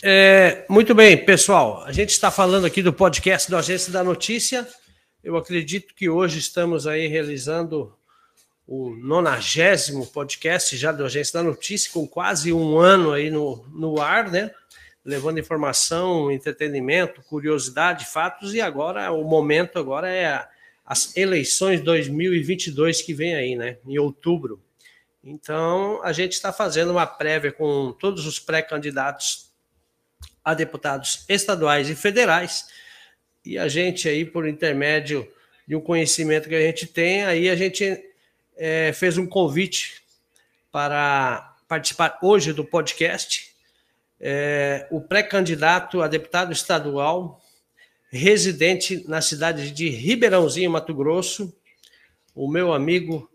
É, muito bem, pessoal. A gente está falando aqui do podcast do Agência da Notícia. Eu acredito que hoje estamos aí realizando o nonagésimo podcast já do Agência da Notícia, com quase um ano aí no, no ar, né? Levando informação, entretenimento, curiosidade, fatos, e agora o momento agora é a, as eleições 2022 que vem aí, né? Em outubro. Então, a gente está fazendo uma prévia com todos os pré-candidatos a deputados estaduais e federais. E a gente aí, por intermédio de um conhecimento que a gente tem, aí a gente é, fez um convite para participar hoje do podcast. É, o pré-candidato a deputado estadual, residente na cidade de Ribeirãozinho, Mato Grosso, o meu amigo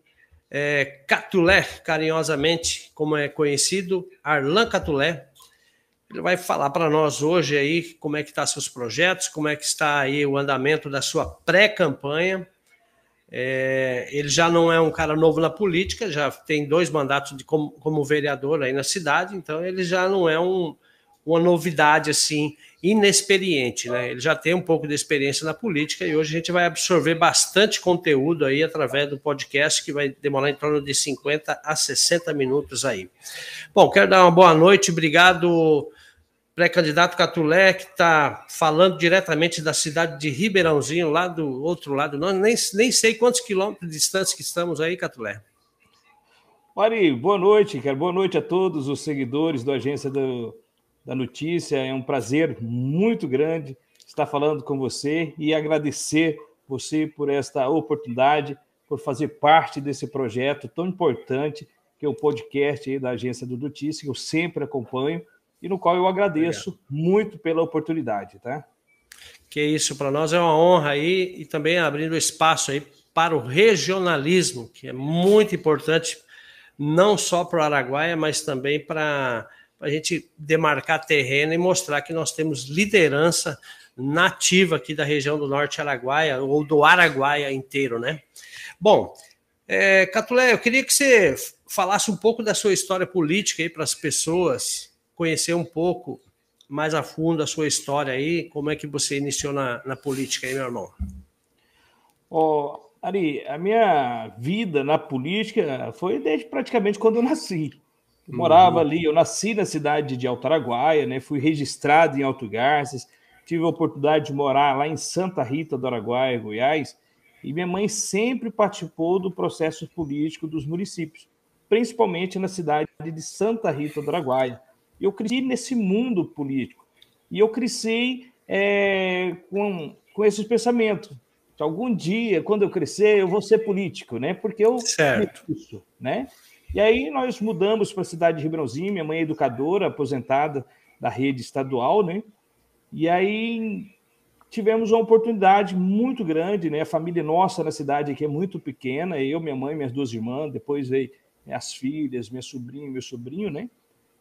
é, Catulé, carinhosamente, como é conhecido, Arlan Catulé, vai falar para nós hoje aí como é que estão tá seus projetos, como é que está aí o andamento da sua pré-campanha. É, ele já não é um cara novo na política, já tem dois mandatos de, como, como vereador aí na cidade, então ele já não é um, uma novidade assim inexperiente, né? Ele já tem um pouco de experiência na política e hoje a gente vai absorver bastante conteúdo aí através do podcast que vai demorar em torno de 50 a 60 minutos aí. Bom, quero dar uma boa noite, obrigado pré-candidato Catulé, que está falando diretamente da cidade de Ribeirãozinho, lá do outro lado. Nós nem, nem sei quantos quilômetros de distância que estamos aí, Catulé. Mari, boa noite, cara. Boa noite a todos os seguidores do Agência do, da Notícia. É um prazer muito grande estar falando com você e agradecer você por esta oportunidade, por fazer parte desse projeto tão importante que é o podcast da Agência do Notícia, que eu sempre acompanho e no qual eu agradeço Obrigado. muito pela oportunidade, tá? Que isso, para nós é uma honra aí e também abrindo espaço aí para o regionalismo, que é muito importante, não só para o Araguaia, mas também para a gente demarcar terreno e mostrar que nós temos liderança nativa aqui da região do Norte Araguaia, ou do Araguaia inteiro, né? Bom, é, Catulé, eu queria que você falasse um pouco da sua história política aí para as pessoas, conhecer um pouco mais a fundo a sua história aí, como é que você iniciou na, na política aí, meu irmão? Oh, Ari, a minha vida na política foi desde praticamente quando eu nasci. Eu morava uhum. ali, eu nasci na cidade de Altaraguaia, né? Fui registrado em Alto Garças, tive a oportunidade de morar lá em Santa Rita do Araguaia, Goiás, e minha mãe sempre participou do processo político dos municípios, principalmente na cidade de Santa Rita do Araguaia. Eu cresci nesse mundo político. E eu cresci é, com, com esses pensamentos. Que algum dia, quando eu crescer, eu vou ser político, né? Porque eu certo. isso, né? E aí nós mudamos para a cidade de Ribeirãozinho, minha mãe é educadora, aposentada da rede estadual, né? E aí tivemos uma oportunidade muito grande, né? A família nossa na cidade aqui é muito pequena, eu, minha mãe, minhas duas irmãs, depois veio as filhas, minha sobrinha, meu sobrinho, né?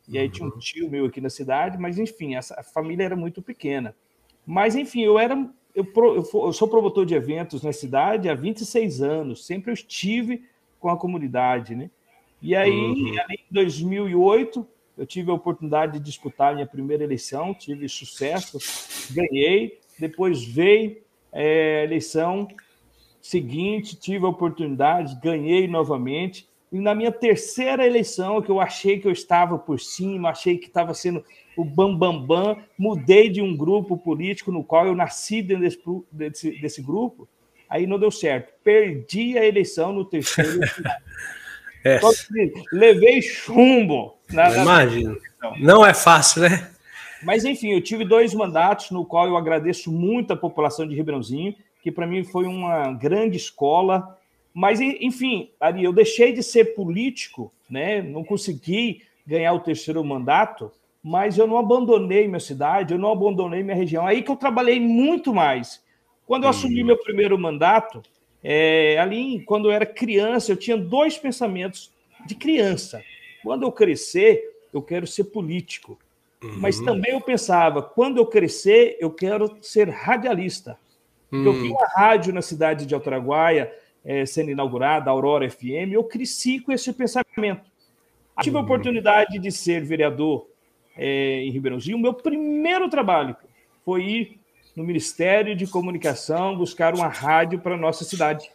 E aí tinha um uhum. tio meu aqui na cidade, mas enfim, essa, a família era muito pequena. Mas enfim, eu era eu, eu, sou promotor de eventos na cidade há 26 anos, sempre eu estive com a comunidade, né? E aí, uhum. em 2008, eu tive a oportunidade de disputar minha primeira eleição, tive sucesso, ganhei. Depois veio é, a eleição seguinte, tive a oportunidade, ganhei novamente. E na minha terceira eleição, que eu achei que eu estava por cima, achei que estava sendo o bambambam, bam, bam, mudei de um grupo político no qual eu nasci dentro desse, desse, desse grupo, aí não deu certo. Perdi a eleição no terceiro. é. Levei chumbo. Na, Imagino. Não é fácil, né? Mas, enfim, eu tive dois mandatos no qual eu agradeço muito a população de Ribeirãozinho, que para mim foi uma grande escola mas, enfim, Ari, eu deixei de ser político, né? não consegui ganhar o terceiro mandato, mas eu não abandonei minha cidade, eu não abandonei minha região. Aí que eu trabalhei muito mais. Quando eu assumi meu primeiro mandato, é, ali, quando eu era criança, eu tinha dois pensamentos de criança. Quando eu crescer, eu quero ser político. Uhum. Mas também eu pensava, quando eu crescer, eu quero ser radialista. Uhum. Eu vi hum. uma rádio na cidade de Altaraguaia, é, sendo inaugurada, a Aurora FM, eu cresci com esse pensamento. Tive a uhum. oportunidade de ser vereador é, em Ribeirãozinho, o meu primeiro trabalho foi ir no Ministério de Comunicação buscar uma rádio para nossa cidade.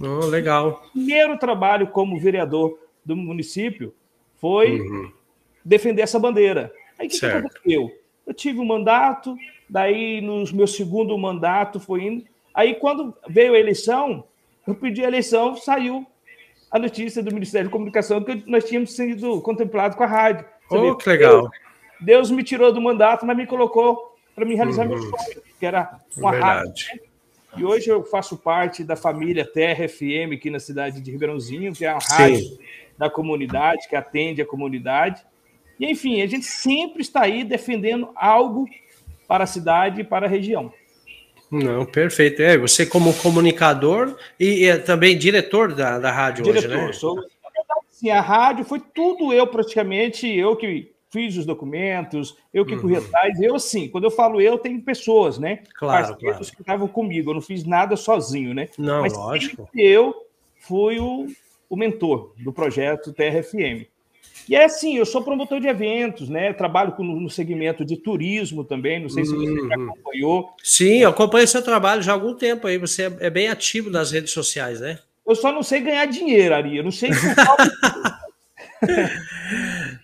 Oh, legal. O primeiro trabalho como vereador do município foi uhum. defender essa bandeira. Aí o que, que aconteceu? Eu tive um mandato, daí no meu segundo mandato foi indo. Aí quando veio a eleição, eu pedi a eleição, saiu a notícia do Ministério de Comunicação que nós tínhamos sido contemplados com a rádio. Oh, que legal. Deus me tirou do mandato, mas me colocou para me realizar uhum. meu sonho, que era uma Verdade. rádio. Né? E hoje eu faço parte da família Terra FM aqui na cidade de Ribeirãozinho, que é uma rádio Sim. da comunidade, que atende a comunidade. E, enfim, a gente sempre está aí defendendo algo para a cidade e para a região. Não, perfeito. É, você como comunicador e, e também diretor da, da rádio diretor, hoje, né? Sou, sim, a rádio foi tudo eu praticamente, eu que fiz os documentos, eu que uhum. corri atrás. Eu, assim, quando eu falo eu, tem pessoas, né? Claro, claro. que estavam comigo. Eu não fiz nada sozinho, né? Não, Mas lógico. Eu fui o, o mentor do projeto TRFM. E é assim, eu sou promotor de eventos, né? Trabalho com, no segmento de turismo também. Não sei se você uhum. já acompanhou. Sim, eu acompanho seu trabalho já há algum tempo aí. Você é, é bem ativo nas redes sociais, né? Eu só não sei ganhar dinheiro, Ari. Eu não sei.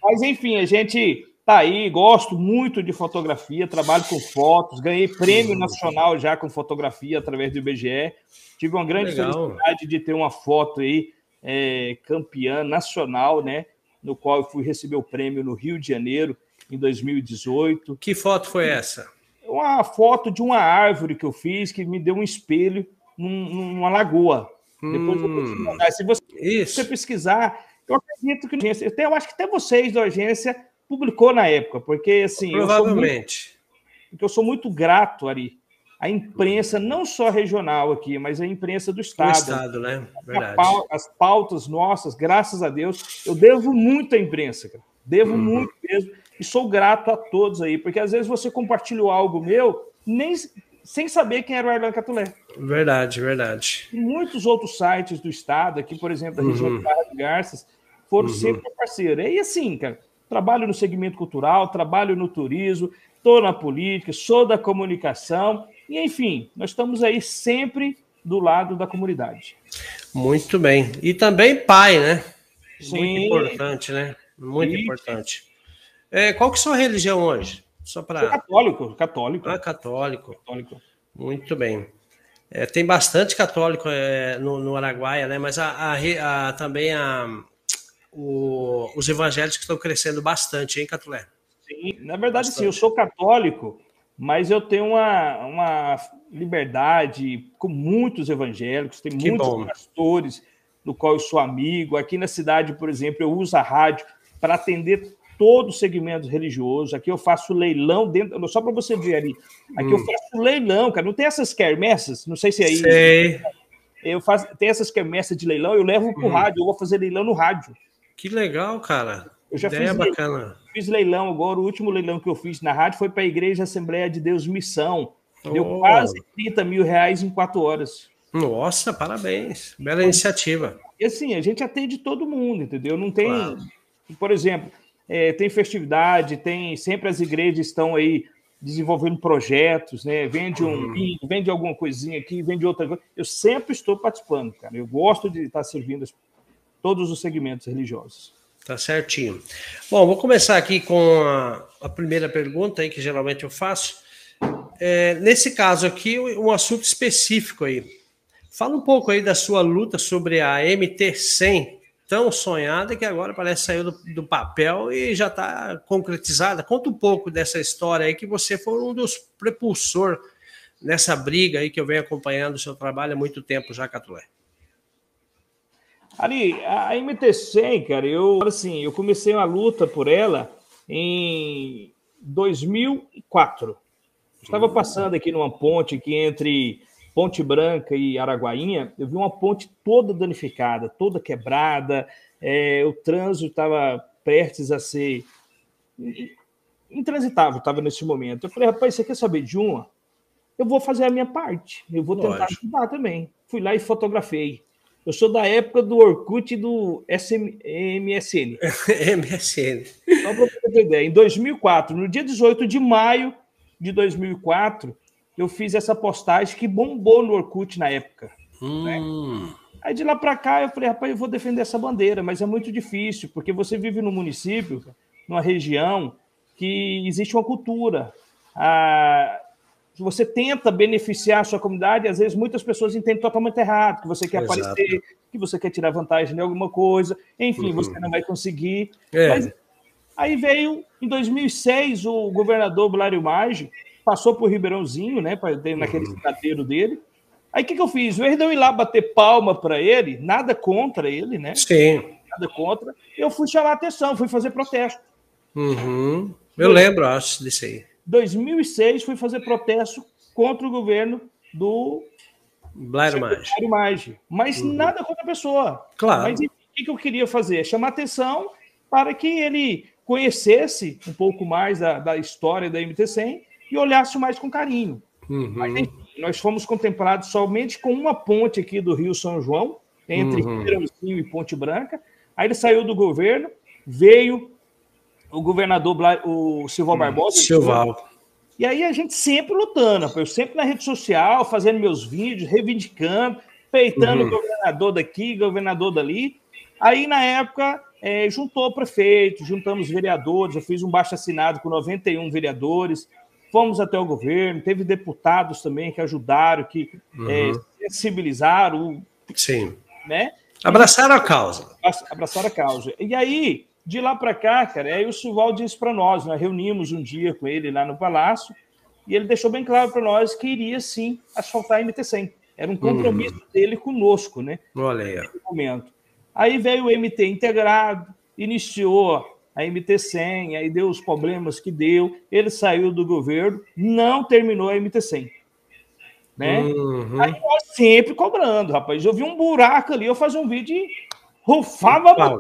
Mas enfim, a gente tá aí, gosto muito de fotografia, trabalho com fotos, ganhei prêmio nacional já com fotografia através do IBGE. Tive uma grande Legal. felicidade de ter uma foto aí é, campeã nacional, né? No qual eu fui receber o prêmio no Rio de Janeiro em 2018. Que foto foi essa? Uma foto de uma árvore que eu fiz que me deu um espelho num, numa lagoa. Hum, Depois eu vou te hum. mandar. Se você, você pesquisar, eu acredito que agência, até, eu acho que até vocês da agência publicou na época, porque assim. Provavelmente. Eu porque eu sou muito grato, Ari, à imprensa, não só regional aqui, mas a imprensa do Estado. Do Estado, né? Verdade. As pautas nossas, graças a Deus, eu devo muito à imprensa, cara. Devo uhum. muito mesmo. E sou grato a todos aí, porque às vezes você compartilhou algo meu, nem sem saber quem era o Arlan Catulé. Verdade, verdade. E muitos outros sites do estado, aqui, por exemplo, da região uhum. de Barra de Garças, foram uhum. sempre parceiros. E assim, cara, trabalho no segmento cultural, trabalho no turismo, estou na política, sou da comunicação, e enfim, nós estamos aí sempre do lado da comunidade. Muito bem. E também pai, né? Sim. Muito importante, né? Muito Sim. importante. É, qual que é a sua religião hoje? Só para. Católico, católico. Ah, católico. Católico. Muito bem. É, tem bastante católico é, no, no Araguaia, né? Mas a, a, a também a, o, os evangélicos estão crescendo bastante, hein, Catulé? Sim, na verdade, bastante. sim, eu sou católico, mas eu tenho uma, uma liberdade com muitos evangélicos, tem que muitos bom. pastores do qual eu sou amigo. Aqui na cidade, por exemplo, eu uso a rádio para atender todo o segmento religioso. Aqui eu faço leilão dentro. Só para você ver ali. Aqui hum. eu faço leilão, cara. Não tem essas quermessas? Não sei se é aí. Sei. Eu faço, tem essas quermessas de leilão, eu levo para o hum. rádio, eu vou fazer leilão no rádio. Que legal, cara. Eu já Ideia fiz bacana. Leilão, fiz leilão agora, o último leilão que eu fiz na rádio foi para a Igreja Assembleia de Deus Missão. Deu oh. quase 30 mil reais em quatro horas. Nossa, parabéns. Bela iniciativa. E assim, a gente atende todo mundo, entendeu? Não tem. Claro. Por exemplo, é, tem festividade, tem. Sempre as igrejas estão aí desenvolvendo projetos, né? Vende um uhum. vende alguma coisinha aqui, vende outra coisa. Eu sempre estou participando, cara. Eu gosto de estar servindo todos os segmentos religiosos. Tá certinho. Bom, vou começar aqui com a, a primeira pergunta aí, que geralmente eu faço. É, nesse caso aqui, um assunto específico aí. Fala um pouco aí da sua luta sobre a MT-100, tão sonhada que agora parece sair do, do papel e já está concretizada. Conta um pouco dessa história aí, que você foi um dos prepulsor nessa briga aí que eu venho acompanhando o seu trabalho há muito tempo já, Catulé. Ali, a MT100, cara, eu assim, eu comecei uma luta por ela em 2004. Estava uhum. passando aqui numa ponte aqui entre Ponte Branca e Araguainha, eu vi uma ponte toda danificada, toda quebrada, é, o trânsito estava prestes a ser intransitável, estava nesse momento. Eu falei, rapaz, você quer saber de uma? Eu vou fazer a minha parte, eu vou tentar Lógico. ajudar também. Fui lá e fotografei. Eu sou da época do Orkut e do SM, MSN. MSN. Só para ideia, em 2004, no dia 18 de maio de 2004, eu fiz essa postagem que bombou no Orkut na época. Hum. Né? Aí de lá para cá eu falei, rapaz, eu vou defender essa bandeira, mas é muito difícil, porque você vive num município, numa região que existe uma cultura. Ah, você tenta beneficiar a sua comunidade, às vezes muitas pessoas entendem totalmente errado, que você quer Exato. aparecer, que você quer tirar vantagem de alguma coisa, enfim, uhum. você não vai conseguir. É. Mas aí veio, em 2006, o governador Blário Maggi passou por Ribeirãozinho, né, naquele uhum. dele, Aí o que, que eu fiz? O de eu ir lá bater palma para ele, nada contra ele, né? Sim. Nada contra. Eu fui chamar a atenção, fui fazer protesto. Uhum. Eu lembro, acho, disso aí. 2006 fui fazer protesto contra o governo do Blair Maggi. Mas uhum. nada contra a pessoa. Claro. Mas o que, que eu queria fazer? Chamar atenção para que ele conhecesse um pouco mais da, da história da MT-100 e olhasse mais com carinho. Uhum. Mas, enfim, nós fomos contemplados somente com uma ponte aqui do Rio São João, entre uhum. Ribeirãozinho e Ponte Branca. Aí ele saiu do governo, veio o governador o Silval hum, Barbosa. Silval. E aí a gente sempre lutando, eu sempre na rede social, fazendo meus vídeos, reivindicando, peitando uhum. o governador daqui, governador dali. Aí, na época, é, juntou o prefeito, juntamos vereadores, eu fiz um baixo assinado com 91 vereadores, fomos até o governo, teve deputados também que ajudaram, que uhum. é, sensibilizaram. Sim. Né? Abraçaram a causa. Abraçaram a causa. E aí, de lá para cá, cara, aí o Silval disse para nós, nós reunimos um dia com ele lá no Palácio, e ele deixou bem claro para nós que iria sim asfaltar a MT-100. Era um compromisso uhum. dele conosco, né? Olha aí. Momento. Aí veio o MT integrado, iniciou a MT-100, aí deu os problemas que deu, ele saiu do governo, não terminou a MT-100. Né? Uhum. Aí nós sempre cobrando, rapaz. Eu vi um buraco ali, eu fazia um vídeo e rufava a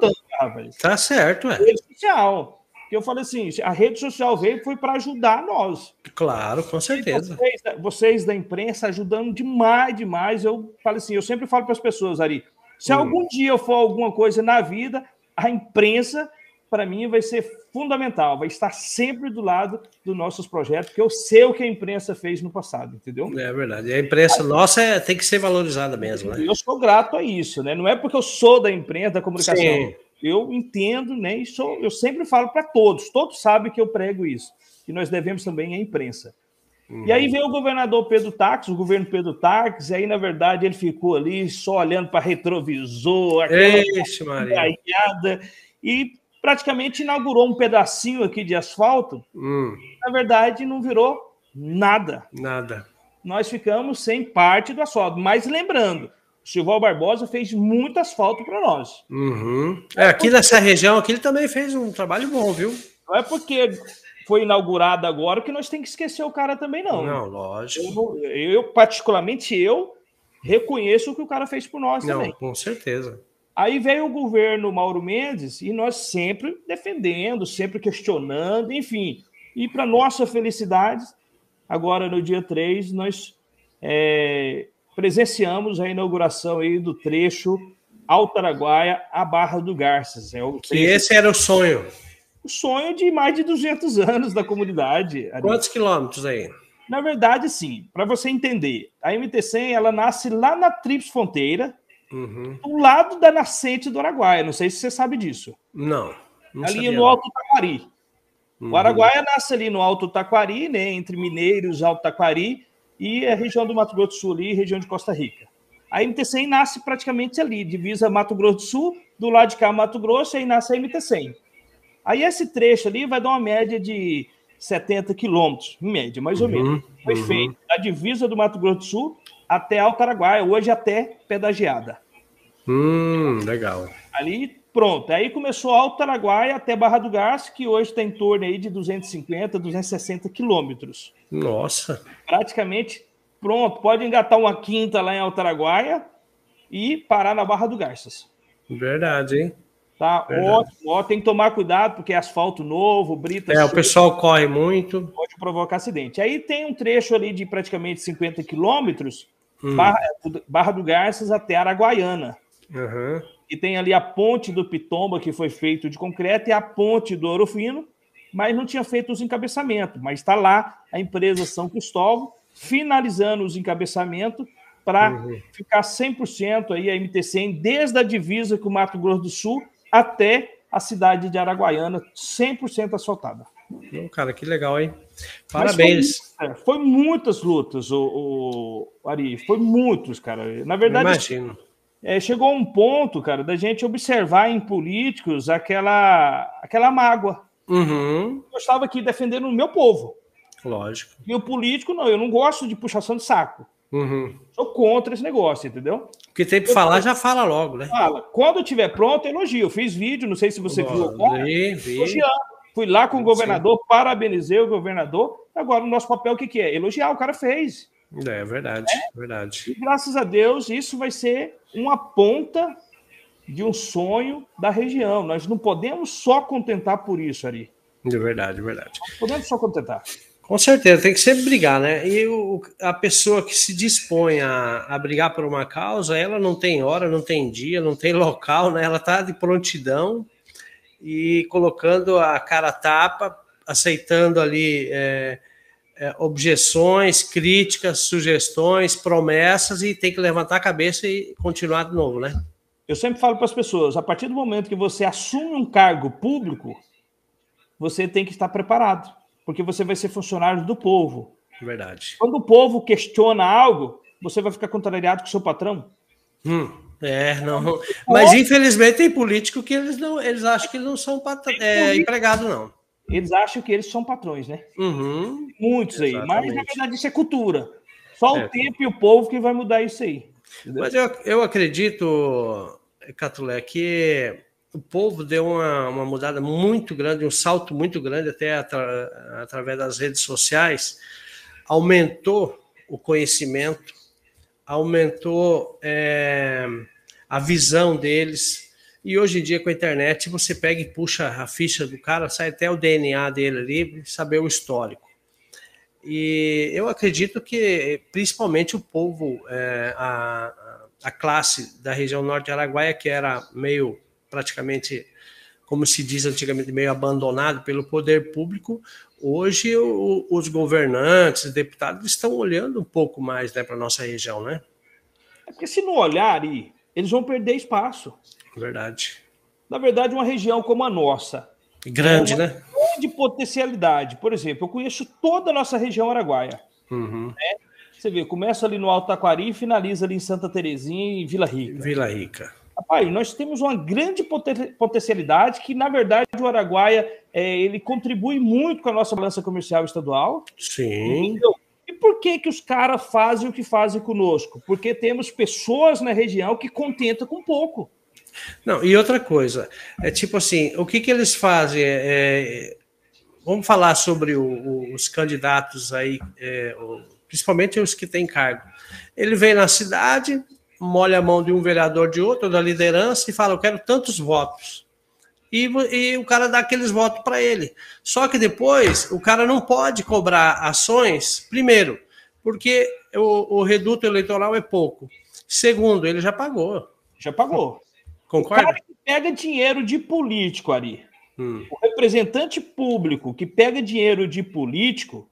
Tá certo, é. Rede social. Eu falei assim, a rede social veio foi para ajudar nós. Claro, com certeza. Vocês, vocês, da imprensa ajudando demais, demais. Eu falei assim, eu sempre falo para as pessoas ali, se hum. algum dia eu for alguma coisa na vida, a imprensa para mim, vai ser fundamental, vai estar sempre do lado dos nossos projetos, porque eu sei o que a imprensa fez no passado, entendeu? É verdade. E a imprensa nossa é, tem que ser valorizada mesmo, né? Eu sou grato a isso, né? Não é porque eu sou da imprensa, da comunicação. Sim. Eu entendo, né? E sou, eu sempre falo para todos, todos sabem que eu prego isso, que nós devemos também à imprensa. Uhum. E aí veio o governador Pedro Tax, o governo Pedro Tax, e aí, na verdade, ele ficou ali só olhando para retrovisor, aquela e praticamente inaugurou um pedacinho aqui de asfalto. Hum. Na verdade, não virou nada. Nada. Nós ficamos sem parte do asfalto. Mas lembrando, Silval Barbosa fez muito asfalto para nós. Uhum. É, aqui nessa região aqui ele também fez um trabalho bom, viu? Não é porque foi inaugurado agora que nós temos que esquecer o cara também, não. Não, lógico. Eu, eu particularmente, eu reconheço o que o cara fez por nós não, também. Com certeza. Aí veio o governo Mauro Mendes e nós sempre defendendo, sempre questionando, enfim. E para nossa felicidade, agora no dia 3, nós é, presenciamos a inauguração aí do trecho Altaraguaia a Barra do Garças. É o trecho... Que esse era o sonho. O sonho de mais de 200 anos da comunidade. Quantos quilômetros aí? Na verdade, sim. Para você entender, a MT-100 ela nasce lá na Trips Fronteira, Uhum. Do lado da nascente do Araguaia. Não sei se você sabe disso. Não. não ali no Alto Taquari. Uhum. O Araguaia nasce ali no Alto Taquari, né, entre Mineiros e Alto Taquari, e a região do Mato Grosso do Sul ali, região de Costa Rica. A MT-100 nasce praticamente ali, divisa Mato Grosso do Sul, do lado de cá Mato Grosso, e aí nasce a MT-100. Aí esse trecho ali vai dar uma média de 70 quilômetros, em média, mais ou uhum, menos. Foi uhum. feito da divisa do Mato Grosso do Sul até Alto Araguaia, hoje até Pedagiada. Hum, legal. Ali, pronto. Aí começou Alto Araguaia até Barra do Garço, que hoje está em torno aí de 250, 260 quilômetros. Nossa. Praticamente pronto. Pode engatar uma quinta lá em Alto Araguaia e parar na Barra do Garças. Verdade, hein? Tá Verdade. ótimo, ó, tem que tomar cuidado porque é asfalto novo, brita. É, o pessoal corre muito. Pode provocar acidente. Aí tem um trecho ali de praticamente 50 quilômetros, hum. Barra, Barra do Garças até Araguaiana. Uhum. E tem ali a ponte do Pitomba, que foi feito de concreto, e a ponte do Ouro Fino, mas não tinha feito os encabeçamentos. Mas está lá a empresa São Cristóvão finalizando os encabeçamentos para uhum. ficar 100% aí a MT100, desde a divisa com o Mato Grosso do Sul até a cidade de Araguaiana, 100% asfaltada. Oh, cara, que legal, hein? Parabéns. Foi, é, foi, muitas lutas, o, o, Ari, foi muitos, cara. Na verdade, imagino. É, chegou um ponto, cara, da gente observar em políticos aquela, aquela mágoa. Uhum. Eu estava aqui defendendo o meu povo. Lógico. E o político, não, eu não gosto de puxação de saco. Uhum. Sou contra esse negócio, entendeu? Porque tem que falar, já fala logo, né? Fala. Quando estiver pronto, elogio. Eu fiz vídeo, não sei se você viu agora. Vi, vi. Fui lá com o governador, Sim. parabenizei o governador. Agora, o nosso papel, o que, que é? Elogiar, o cara fez. É verdade, é? verdade. E graças a Deus, isso vai ser uma ponta de um sonho da região. Nós não podemos só contentar por isso, Ari. De verdade, de verdade. Não podemos só contentar. Com certeza, tem que sempre brigar, né? E o, a pessoa que se dispõe a, a brigar por uma causa, ela não tem hora, não tem dia, não tem local, né? Ela está de prontidão e colocando a cara a tapa, aceitando ali é, é, objeções, críticas, sugestões, promessas e tem que levantar a cabeça e continuar de novo, né? Eu sempre falo para as pessoas: a partir do momento que você assume um cargo público, você tem que estar preparado porque você vai ser funcionário do povo. Verdade. Quando o povo questiona algo, você vai ficar contrariado com o seu patrão. Hum, é, não. Mas infelizmente tem político que eles não, eles acham que não são é, empregados, não. Eles acham que eles são patrões, né? Uhum, Muitos aí. Mas na verdade isso é cultura. Só é. o tempo e o povo que vai mudar isso aí. Entendeu? Mas eu, eu acredito, Catulé, que o povo deu uma, uma mudada muito grande, um salto muito grande, até atra, através das redes sociais, aumentou o conhecimento, aumentou é, a visão deles. E hoje em dia, com a internet, você pega e puxa a ficha do cara, sai até o DNA dele ali, saber o histórico. E eu acredito que, principalmente, o povo, é, a, a classe da região norte de Araguaia, que era meio praticamente, como se diz antigamente, meio abandonado pelo poder público, hoje o, os governantes, os deputados estão olhando um pouco mais né, para a nossa região, né? É porque se não olharem, eles vão perder espaço. Verdade. Na verdade, uma região como a nossa. Grande, é né? Grande potencialidade. Por exemplo, eu conheço toda a nossa região araguaia. Uhum. Né? Você vê, começa ali no Alto Taquari e finaliza ali em Santa Terezinha e Vila Rica. Vila Rica. Rapaz, nós temos uma grande potencialidade que, na verdade, o Araguaia é, ele contribui muito com a nossa balança comercial estadual. Sim. Entendeu? E por que, que os caras fazem o que fazem conosco? Porque temos pessoas na região que contentam com pouco. Não, e outra coisa, é tipo assim, o que, que eles fazem? É, é vamos falar sobre o, o, os candidatos aí, é, principalmente os que têm cargo. Ele vem na cidade, molha a mão de um vereador de outro, da liderança, e fala: Eu quero tantos votos. E, e o cara dá aqueles votos para ele. Só que depois o cara não pode cobrar ações, primeiro, porque o, o reduto eleitoral é pouco. Segundo, ele já pagou. Já pagou. Concorda? O cara que pega dinheiro de político ali. Hum. O representante público que pega dinheiro de político,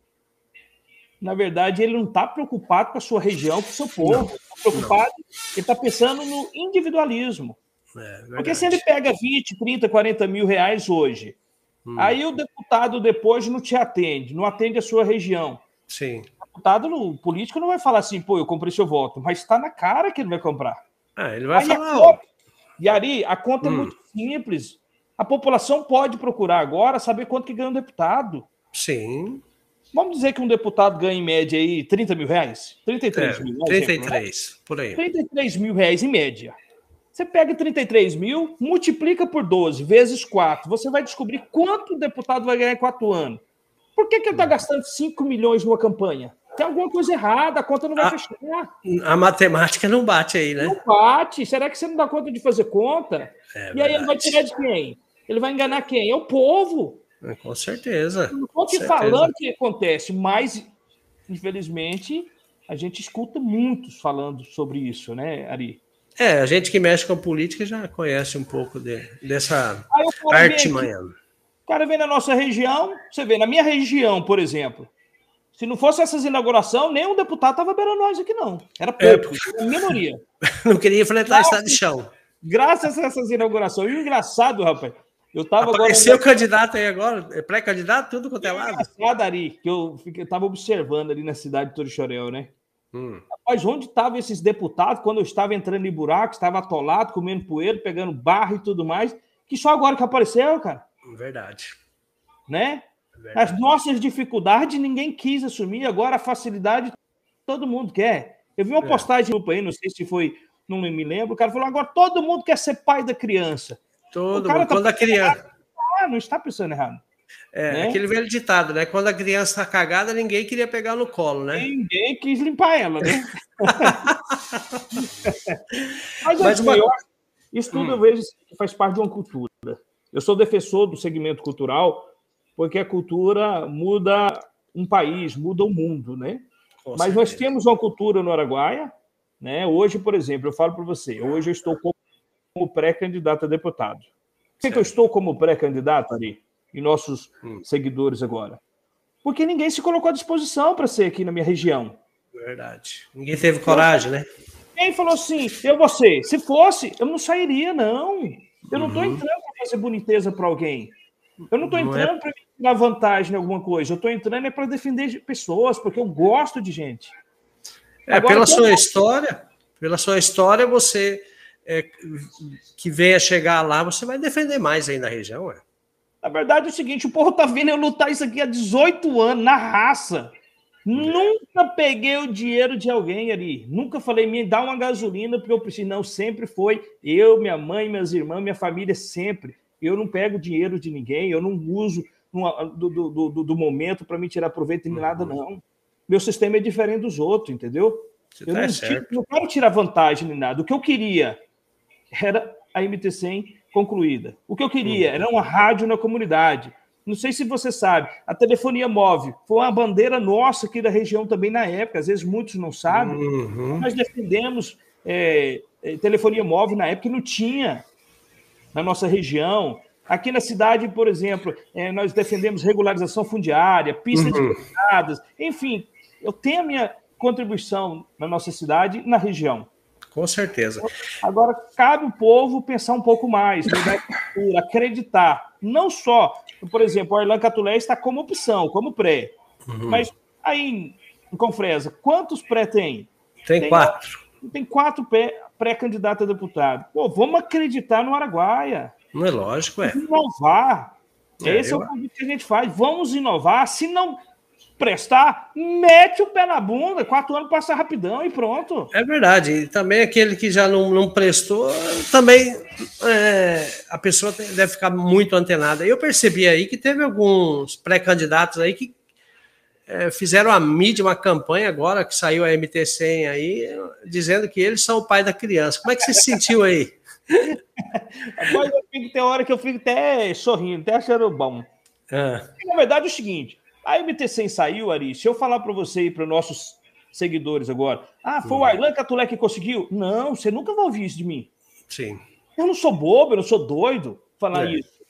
na verdade, ele não está preocupado com a sua região, com o seu povo. Está preocupado, não. ele está pensando no individualismo. É, Porque se ele pega 20, 30, 40 mil reais hoje, hum. aí o deputado depois não te atende, não atende a sua região. Sim. O deputado, o político não vai falar assim, pô, eu comprei seu voto, mas está na cara que ele vai comprar. Ah, ele vai aí falar. Conta, e aí, a conta é hum. é muito simples. A população pode procurar agora saber quanto que ganha um deputado. Sim. Vamos dizer que um deputado ganha em média aí 30 mil reais? 33 é, mil. 33, exemplo, né? por aí. 33 mil reais em média. Você pega 33 mil, multiplica por 12, vezes 4. Você vai descobrir quanto o deputado vai ganhar em 4 anos. Por que, que ele está gastando 5 milhões numa campanha? Tem alguma coisa errada, a conta não vai a, fechar. A matemática não bate aí, né? Não bate. Será que você não dá conta de fazer conta? É e aí ele vai tirar de quem? Ele vai enganar quem? É o povo. É, com certeza. Não estou te falando que acontece, mas infelizmente a gente escuta muitos falando sobre isso, né, Ari? É, a gente que mexe com política já conhece um pouco de, dessa arte manhã. cara vem na nossa região, você vê, na minha região, por exemplo, se não fosse essas inaugurações, nenhum deputado estava beirando nós aqui, não. Era é, pouco, é, minoria. Não queria enfrentar estado de chão. Graças a essas inaugurações. E o engraçado, rapaz, eu tava Apareceu agora... candidato aí agora, é pré-candidato, tudo quanto é lado. Engraçado, Ari, que eu, fiquei, eu tava observando ali na cidade de Torixoréu, né? Hum. Rapaz, onde estavam esses deputados quando eu estava entrando em buraco, estava atolado, comendo poeira, pegando barro e tudo mais, que só agora que apareceu, cara. Verdade. Né? As nossas dificuldades ninguém quis assumir, agora a facilidade todo mundo quer. Eu vi uma é. postagem no aí, não sei se foi, não me lembro, o cara falou: agora todo mundo quer ser pai da criança. Todo mundo, tá quando a criança. Ah, não está pensando errado. É, né? aquele velho ditado, né? Quando a criança está cagada, ninguém queria pegar no colo, né? Ninguém quis limpar ela, né? Mas, Mas assim, uma... eu, isso tudo hum. eu vejo que faz parte de uma cultura. Eu sou defensor do segmento cultural, porque a cultura muda um país, muda o mundo, né? Com Mas certeza. nós temos uma cultura no Araguaia, né? Hoje, por exemplo, eu falo para você, hoje eu estou como pré-candidato a deputado. Por que, que eu estou como pré-candidato, Ari? E nossos hum. seguidores agora? Porque ninguém se colocou à disposição para ser aqui na minha região. Verdade. Ninguém teve coragem, né? Quem falou assim, eu você, se fosse, eu não sairia, não. Eu não estou uhum. entrando para fazer boniteza para alguém. Eu não estou é entrando é... para tirar vantagem em alguma coisa. Eu estou entrando é para defender pessoas, porque eu gosto de gente. É, Agora, pela sua história, pela sua história, você é, que venha chegar lá, você vai defender mais aí na região, é? Na verdade é o seguinte, o povo tá vendo eu lutar isso aqui há 18 anos, na raça. Nunca peguei o dinheiro de alguém ali. Nunca falei, me dá uma gasolina, porque eu preciso. Não, sempre foi eu, minha mãe, minhas irmãs, minha família, sempre. Eu não pego dinheiro de ninguém, eu não uso do, do, do, do momento para me tirar proveito de nada, uhum. não. Meu sistema é diferente dos outros, entendeu? Você eu tá não, tiro, não quero tirar vantagem nem nada. O que eu queria era a MT100 concluída. O que eu queria uhum. era uma rádio na comunidade. Não sei se você sabe, a telefonia móvel foi uma bandeira nossa aqui da região também na época, às vezes muitos não sabem. Uhum. Nós defendemos é, é telefonia móvel na época e não tinha na nossa região. Aqui na cidade, por exemplo, é, nós defendemos regularização fundiária, pistas uhum. de enfim, eu tenho a minha contribuição na nossa cidade na região. Com certeza. Agora, cabe o povo pensar um pouco mais, cultura, acreditar. Não só, por exemplo, o Arlan Catulé está como opção, como pré. Uhum. Mas aí, em Confresa, quantos pré tem? Tem, tem quatro. Tem quatro pré-candidatos a deputado. Pô, vamos acreditar no Araguaia. Não é lógico, é. Inovar. É, Esse eu... é o convite que a gente faz. Vamos inovar. Se não prestar, mete o pé na bunda, quatro anos passa rapidão e pronto. É verdade. E também aquele que já não, não prestou, também é, a pessoa deve ficar muito antenada. Eu percebi aí que teve alguns pré-candidatos aí que é, fizeram a mídia, uma campanha agora que saiu a MT100 aí, dizendo que eles são o pai da criança. Como é que você se sentiu aí? Agora eu fico, tem hora que eu fico até sorrindo, até achando bom. Ah. Na verdade é o seguinte, a MT100 saiu, Ari. Se eu falar para você e para nossos seguidores agora, ah, foi o Arlan Catulé que conseguiu? Não, você nunca vai ouvir isso de mim. Sim. Eu não sou bobo, eu não sou doido falar é. isso.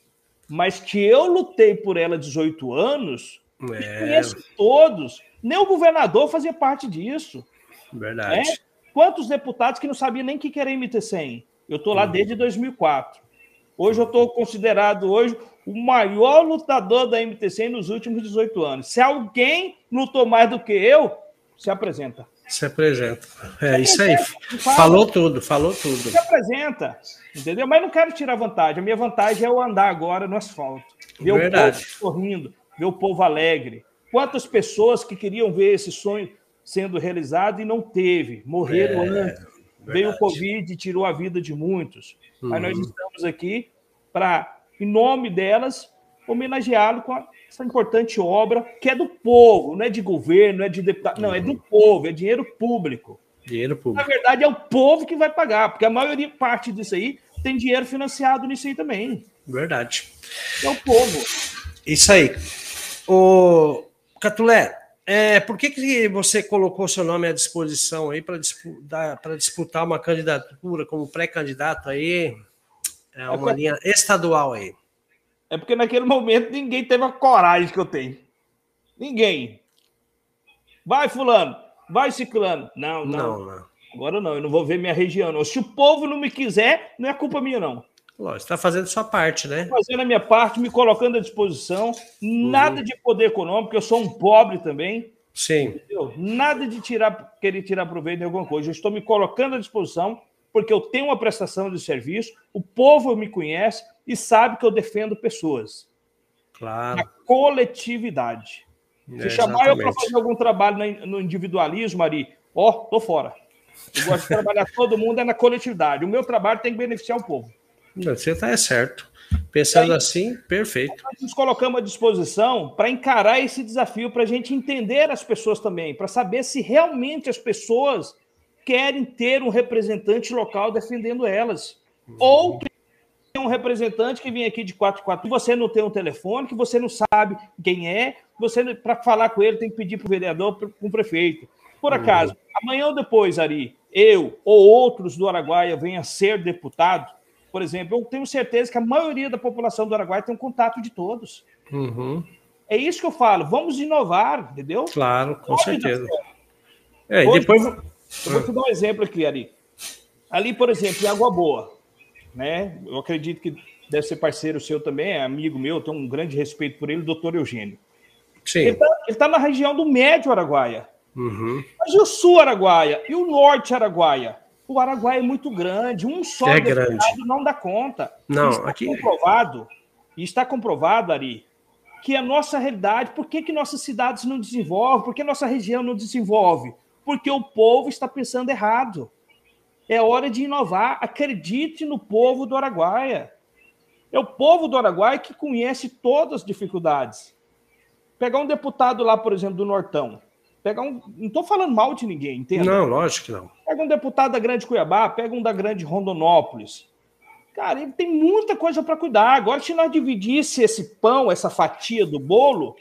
Mas que eu lutei por ela 18 anos, é. conheço todos. Nem o governador fazia parte disso. Verdade. É? Quantos deputados que não sabiam nem que era MT100? Eu estou lá uhum. desde 2004. Hoje eu estou considerado hoje o maior lutador da MTC nos últimos 18 anos. Se alguém lutou mais do que eu, se apresenta. Se apresenta. É se isso apresenta. aí. Fala, falou tudo, falou tudo. Se apresenta, entendeu? Mas não quero tirar vantagem. A minha vantagem é eu andar agora no asfalto. Ver Verdade. o povo sorrindo, ver o povo alegre. Quantas pessoas que queriam ver esse sonho sendo realizado e não teve, morreram é, antes. Verdade. Veio o Covid e tirou a vida de muitos. Uhum. Mas nós uhum. estamos aqui para em nome delas, homenageá-lo com essa importante obra que é do povo, não é de governo, não é de deputado, não, é do povo, é dinheiro público. Dinheiro público. Na verdade, é o povo que vai pagar, porque a maioria, parte disso aí, tem dinheiro financiado nisso aí também. Verdade. É o povo. Isso aí. O Catulé, é, por que, que você colocou seu nome à disposição aí para disputar, disputar uma candidatura como pré-candidato aí? É uma linha estadual aí. É porque naquele momento ninguém teve a coragem que eu tenho. Ninguém. Vai, fulano. Vai, ciclano. Não, não. não, não. Agora não, eu não vou ver minha região. Não. Se o povo não me quiser, não é culpa minha, não. Lógico, está fazendo sua parte, né? Fazendo a minha parte, me colocando à disposição. Nada uhum. de poder econômico, eu sou um pobre também. Sim. Entendeu? Nada de tirar, querer tirar proveito de alguma coisa. Eu estou me colocando à disposição porque eu tenho uma prestação de serviço, o povo me conhece e sabe que eu defendo pessoas. Claro. A coletividade. É, Se chamar eu para fazer algum trabalho no individualismo, Ari, ó, tô fora. Eu gosto de trabalhar todo mundo é na coletividade. O meu trabalho tem que beneficiar o povo. Você está é certo. Pensando aí, assim, perfeito. Nós nos colocamos à disposição para encarar esse desafio, para a gente entender as pessoas também, para saber se realmente as pessoas querem ter um representante local defendendo elas. Uhum. Ou tem um representante que vem aqui de 44 e você não tem um telefone, que você não sabe quem é, você para falar com ele tem que pedir para o vereador, para o prefeito. Por uhum. acaso, uhum. amanhã ou depois, Ari, eu ou outros do Araguaia venham a ser deputado, por exemplo, eu tenho certeza que a maioria da população do Araguaia tem um contato de todos. Uhum. É isso que eu falo. Vamos inovar, entendeu? Claro, com Pode certeza. É, e depois. Eu vou te dar um exemplo aqui, Ari. Ali, por exemplo, em Água Boa, né? Eu acredito que deve ser parceiro seu também, é amigo meu, tenho um grande respeito por ele, doutor Eugênio. Sim. Ele está tá na região do Médio Araguaia. Uhum. Mas e o Sul Araguaia? E o Norte Araguaia? O Araguaia é muito grande, um só é grande. não dá conta. Não, está aqui comprovado, e está comprovado, Ari, que a nossa realidade, por que, que nossas cidades não desenvolvem? Por que nossa região não desenvolve? Porque o povo está pensando errado. É hora de inovar. Acredite no povo do Araguaia. É o povo do Araguaia que conhece todas as dificuldades. Pegar um deputado lá, por exemplo, do Nortão. Pegar um. Não estou falando mal de ninguém, entende? Não, lógico que não. Pega um deputado da Grande Cuiabá, pega um da Grande Rondonópolis. Cara, ele tem muita coisa para cuidar. Agora, se nós dividisse esse pão, essa fatia do bolo,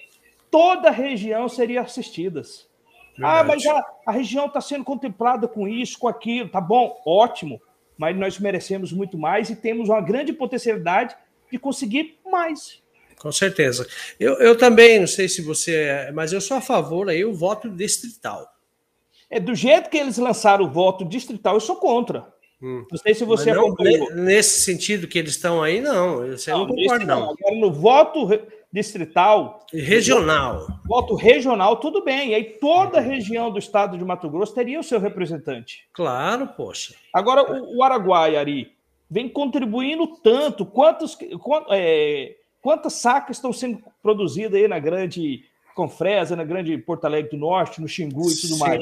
toda a região seria assistida. Ah, mas a, a região está sendo contemplada com isso, com aquilo. Tá bom, ótimo. Mas nós merecemos muito mais e temos uma grande potencialidade de conseguir mais. Com certeza. Eu, eu também, não sei se você é, mas eu sou a favor aí o voto distrital. É do jeito que eles lançaram o voto distrital, eu sou contra. Hum. Não sei se você não, acompanhou. Nesse sentido que eles estão aí, não. Você não, não concorda, não. Agora, no voto distrital. Regional. Voto regional, tudo bem. E aí toda a região do estado de Mato Grosso teria o seu representante. Claro, poxa. Agora, o, o Araguai, Ari, vem contribuindo tanto. Quantos, quant, é, quantas sacas estão sendo produzidas aí na grande Confresa, na grande Porto Alegre do Norte, no Xingu e tudo Sim. mais?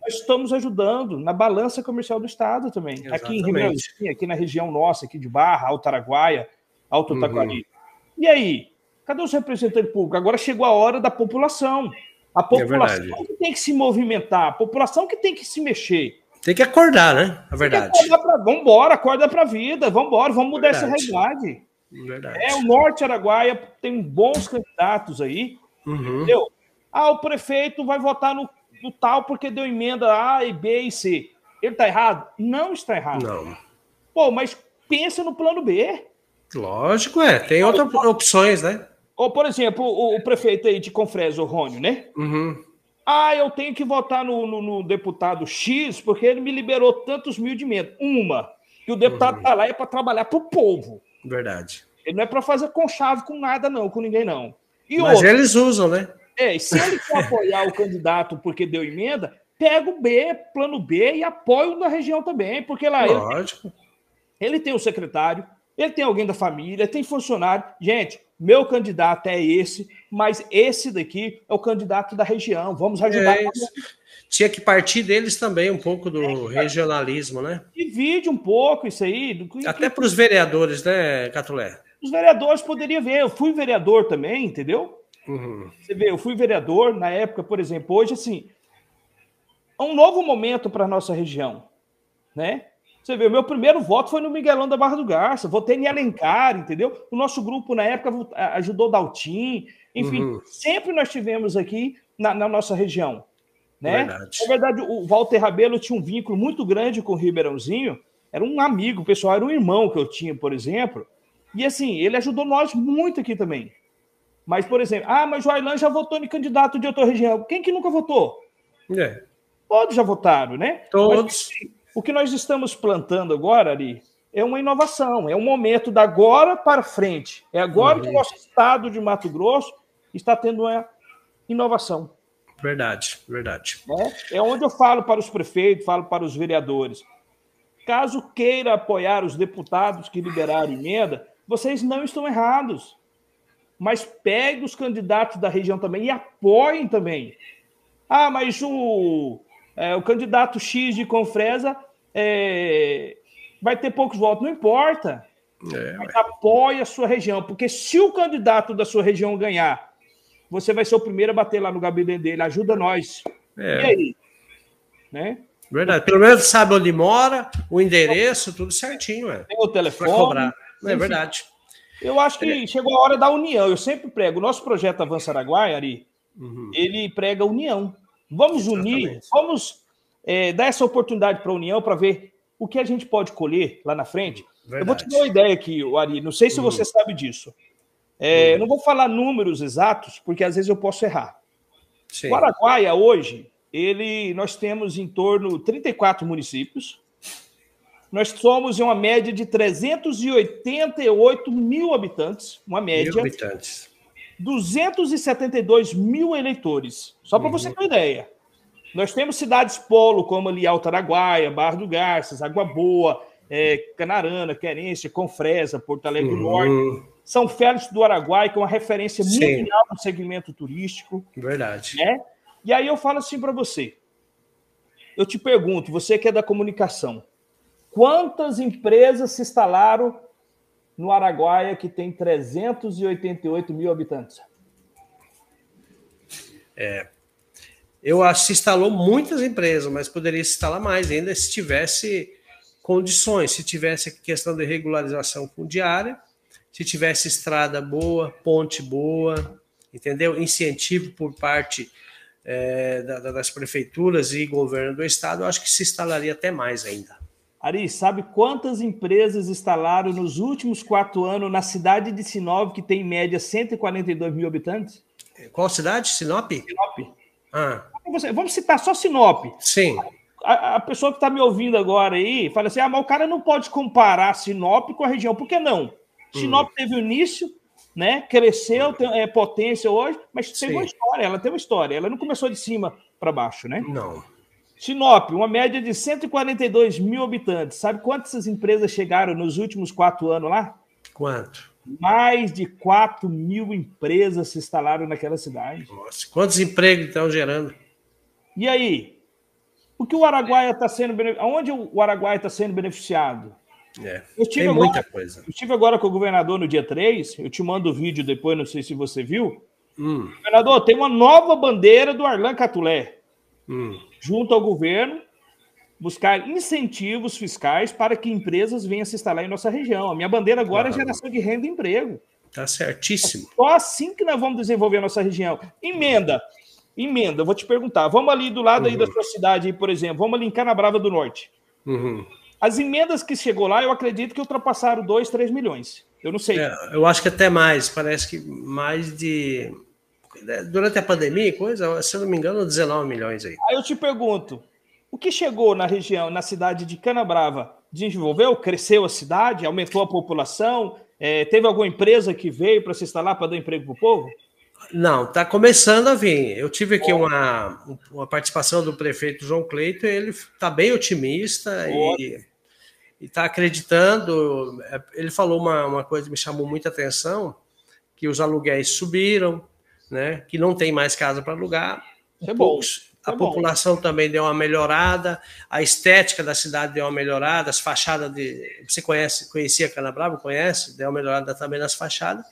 Nós estamos ajudando na balança comercial do estado também. Exatamente. Aqui em Ribeirão, aqui na região nossa, aqui de Barra, Alto Araguaia, Alto uhum. Taquari. E aí, Cadê os representantes públicos? Agora chegou a hora da população. A é população é que tem que se movimentar, a população que tem que se mexer. Tem que acordar, né? A verdade. Vamos embora, acorda para a vida, vamos embora, vamos mudar verdade. essa realidade. Verdade. É, o Norte Araguaia tem bons candidatos aí, uhum. entendeu? Ah, o prefeito vai votar no, no, tal porque deu emenda A, e B e C. Ele está errado? Não está errado. Não. Pô, mas pensa no plano B. Lógico, é. Tem outras opções, né? Ou, por exemplo, o, o prefeito aí de Confresa, o Rônio, né? Uhum. Ah, eu tenho que votar no, no, no, deputado X porque ele me liberou tantos mil de medo. Uma, que o deputado uhum. tá lá é para trabalhar para o povo. Verdade. Ele não é para fazer conchave com nada, não, com ninguém, não. E Mas outro, eles usam, né? É, e se ele quer apoiar o candidato porque deu emenda, pega o B, plano B e apoia o da região também, porque lá Lógico. Ele, ele tem o secretário, ele tem alguém da família, tem funcionário. Gente, meu candidato é esse, mas esse daqui é o candidato da região. Vamos ajudar. É Tinha que partir deles também um pouco do é, regionalismo, né? Divide um pouco isso aí. Do... Até para os vereadores, né, Catulé? Os vereadores poderiam ver. Eu fui vereador também, entendeu? Uhum. Você vê, eu fui vereador na época, por exemplo. Hoje, assim, é um novo momento para a nossa região, né? Você vê, o meu primeiro voto foi no Miguelão da Barra do Garça, votei em Alencar, entendeu? O nosso grupo, na época, ajudou Daltim, enfim, uhum. sempre nós tivemos aqui na, na nossa região. Né? Verdade. Na verdade, o Walter Rabelo tinha um vínculo muito grande com o Ribeirãozinho, era um amigo, pessoal, era um irmão que eu tinha, por exemplo, E assim, ele ajudou nós muito aqui também. Mas, por exemplo, ah, mas o Ailan já votou em candidato de outra região. Quem que nunca votou? É. Todos já votaram, né? Todos. Mas, o que nós estamos plantando agora, ali, é uma inovação, é um momento da agora para frente. É agora uhum. que o nosso estado de Mato Grosso está tendo uma inovação. Verdade, verdade. É, é onde eu falo para os prefeitos, falo para os vereadores. Caso queira apoiar os deputados que liberaram emenda, vocês não estão errados. Mas pegue os candidatos da região também e apoiem também. Ah, mas o, é, o candidato X de Confresa é, vai ter poucos votos. Não importa. É, apoie a sua região, porque se o candidato da sua região ganhar, você vai ser o primeiro a bater lá no gabinete dele. Ajuda nós. É. E aí? Né? Verdade. Pelo menos sabe onde mora, o endereço, tudo certinho. É. Tem o telefone. cobrar. É verdade. Eu acho que é. chegou a hora da união. Eu sempre prego. O nosso projeto Avança Araguaia, Ari, uhum. ele prega união. Vamos Exatamente. unir, vamos é, dar essa oportunidade para a união para ver o que a gente pode colher lá na frente. Verdade. Eu vou te dar uma ideia aqui, Ari. Não sei se uhum. você sabe disso. É, uhum. Não vou falar números exatos, porque às vezes eu posso errar. Sim. O Araguaia, hoje, ele, nós temos em torno de 34 municípios. Nós somos em uma média de 388 mil habitantes, uma média. Mil habitantes. 272 mil eleitores. Só para uhum. você ter uma ideia. Nós temos cidades polo, como ali Araguaia, Barra do Garças, Água Boa, é, Canarana, Querência, Confresa, Porto Alegre uhum. Norte. São Félix do Araguaia, que é uma referência Sim. mundial no segmento turístico. Verdade. Né? E aí eu falo assim para você. Eu te pergunto, você que é da comunicação, quantas empresas se instalaram no Araguaia que tem 388 mil habitantes? É, eu acho que se instalou muitas empresas, mas poderia se instalar mais ainda se tivesse condições, se tivesse questão de regularização fundiária, se tivesse estrada boa, ponte boa, entendeu? Incentivo por parte é, das prefeituras e governo do estado, eu acho que se instalaria até mais ainda. Ari, sabe quantas empresas instalaram nos últimos quatro anos na cidade de Sinop, que tem em média 142 mil habitantes? Qual cidade? Sinop? Sinop. Ah. Vamos citar só Sinop. Sim. A, a pessoa que está me ouvindo agora aí fala assim: ah, mas o cara não pode comparar Sinop com a região. Por que não? Sinop hum. teve o início, né? Cresceu, tem é, potência hoje, mas tem uma história, ela tem uma história. Ela não começou de cima para baixo, né? Não. Sinop, uma média de 142 mil habitantes. Sabe quantas empresas chegaram nos últimos quatro anos lá? Quanto? Mais de 4 mil empresas se instalaram naquela cidade. Nossa, quantos empregos estão gerando? E aí? O que o Araguaia está sendo Aonde o Araguaia está sendo beneficiado? É, eu tive tem agora, muita coisa. Eu estive agora com o governador no dia 3, eu te mando o vídeo depois, não sei se você viu. Hum. Governador, tem uma nova bandeira do Arlan Catulé, hum. junto ao governo, buscar incentivos fiscais para que empresas venham se instalar em nossa região. A minha bandeira agora claro. é geração de renda e emprego. Tá certíssimo. É só assim que nós vamos desenvolver a nossa região. Emenda. Emenda, vou te perguntar. Vamos ali do lado uhum. aí da sua cidade, por exemplo. Vamos ali em Canabrava do Norte. Uhum. As emendas que chegou lá, eu acredito que ultrapassaram 2, 3 milhões. Eu não sei. É, eu acho que até mais. Parece que mais de. Durante a pandemia, coisa, se eu não me engano, 19 milhões aí. Aí eu te pergunto: o que chegou na região, na cidade de Canabrava, desenvolveu? Cresceu a cidade? Aumentou a população? É, teve alguma empresa que veio para se instalar para dar emprego para o povo? Não, está começando a vir. Eu tive aqui uma, uma participação do prefeito João Cleito, ele está bem otimista e está acreditando. Ele falou uma, uma coisa que me chamou muita atenção, que os aluguéis subiram, né? Que não tem mais casa para alugar. É poucos, a é população também deu uma melhorada, a estética da cidade deu uma melhorada, as fachadas de. Você conhece, conhecia Canabrava, conhece? Deu uma melhorada também nas fachadas.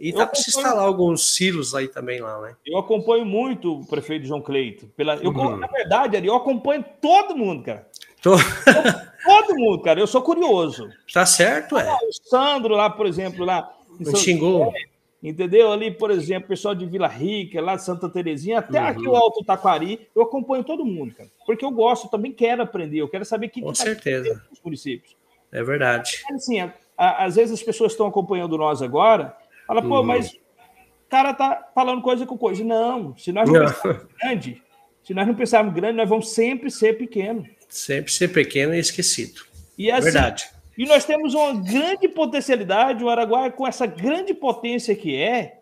E está para se instalar alguns silos aí também lá, né? Eu acompanho muito o prefeito João Cleito. Pela... Eu, uhum. Na verdade, eu acompanho todo mundo, cara. Tô... todo mundo, cara. Eu sou curioso. Tá certo, é. o Sandro lá, por exemplo, lá. Em Xingu. Entendeu? Ali, por exemplo, pessoal de Vila Rica, lá de Santa Terezinha, até uhum. aqui o Alto Taquari, eu acompanho todo mundo, cara. Porque eu gosto, também quero aprender, eu quero saber o que, Com que tá certeza. os municípios. É verdade. Assim, a, às vezes as pessoas estão acompanhando nós agora, fala, pô, uhum. mas o cara tá falando coisa com coisa. Não, se nós não, não. pensarmos grande, se nós não pensarmos grande, nós vamos sempre ser pequeno. Sempre ser pequeno e esquecido. E assim, Verdade. E nós temos uma grande potencialidade, o Araguaia, com essa grande potência que é.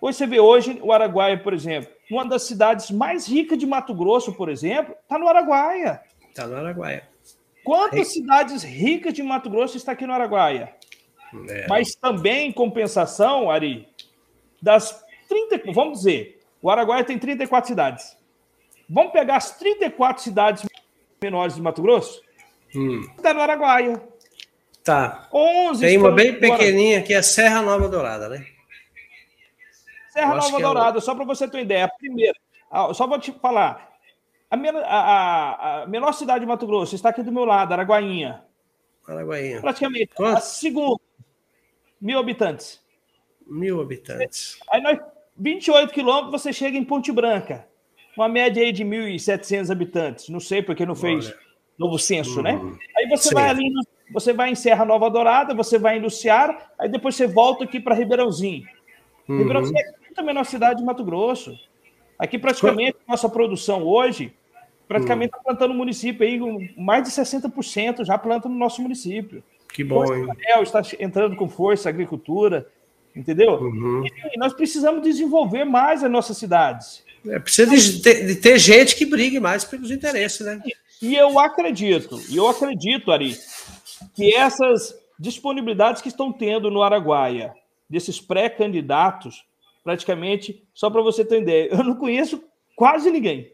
Hoje você vê hoje o Araguaia, por exemplo, uma das cidades mais ricas de Mato Grosso, por exemplo, está no Araguaia. Está no Araguaia. Quantas é. cidades ricas de Mato Grosso está aqui no Araguaia? É. Mas também, em compensação, Ari, das 30, vamos dizer, o Araguaia tem 34 cidades. Vamos pegar as 34 cidades menores de Mato Grosso? Hum. Está no Araguaia. Tá. 11 Tem uma bem pequenininha que é Serra Nova Dourada, né? Serra Nova é Dourada, é... só para você ter uma ideia. A primeira, só vou te falar. A, a, a, menor cidade de Mato Grosso está aqui do meu lado, Araguainha. Araguainha. Praticamente. Quanto? A segunda, mil habitantes. Mil habitantes. Aí nós, 28 quilômetros, você chega em Ponte Branca. Uma média aí de 1.700 habitantes. Não sei porque não fez Olha. novo censo, né? né? Aí você Sim. vai ali no você vai em Serra Nova Dourada, você vai em Luciara, aí depois você volta aqui para Ribeirãozinho. Uhum. Ribeirãozinho é a menor cidade de Mato Grosso. Aqui praticamente nossa produção hoje, praticamente está uhum. plantando o município aí, mais de 60% já planta no nosso município. Que bom, hein? está entrando com força a agricultura, entendeu? Uhum. E nós precisamos desenvolver mais as nossas cidades. É, precisa de ter, de ter, gente que brigue mais pelos interesses, né? E eu acredito, e eu acredito, Ari, que essas disponibilidades que estão tendo no Araguaia, desses pré-candidatos, praticamente, só para você ter ideia, eu não conheço quase ninguém,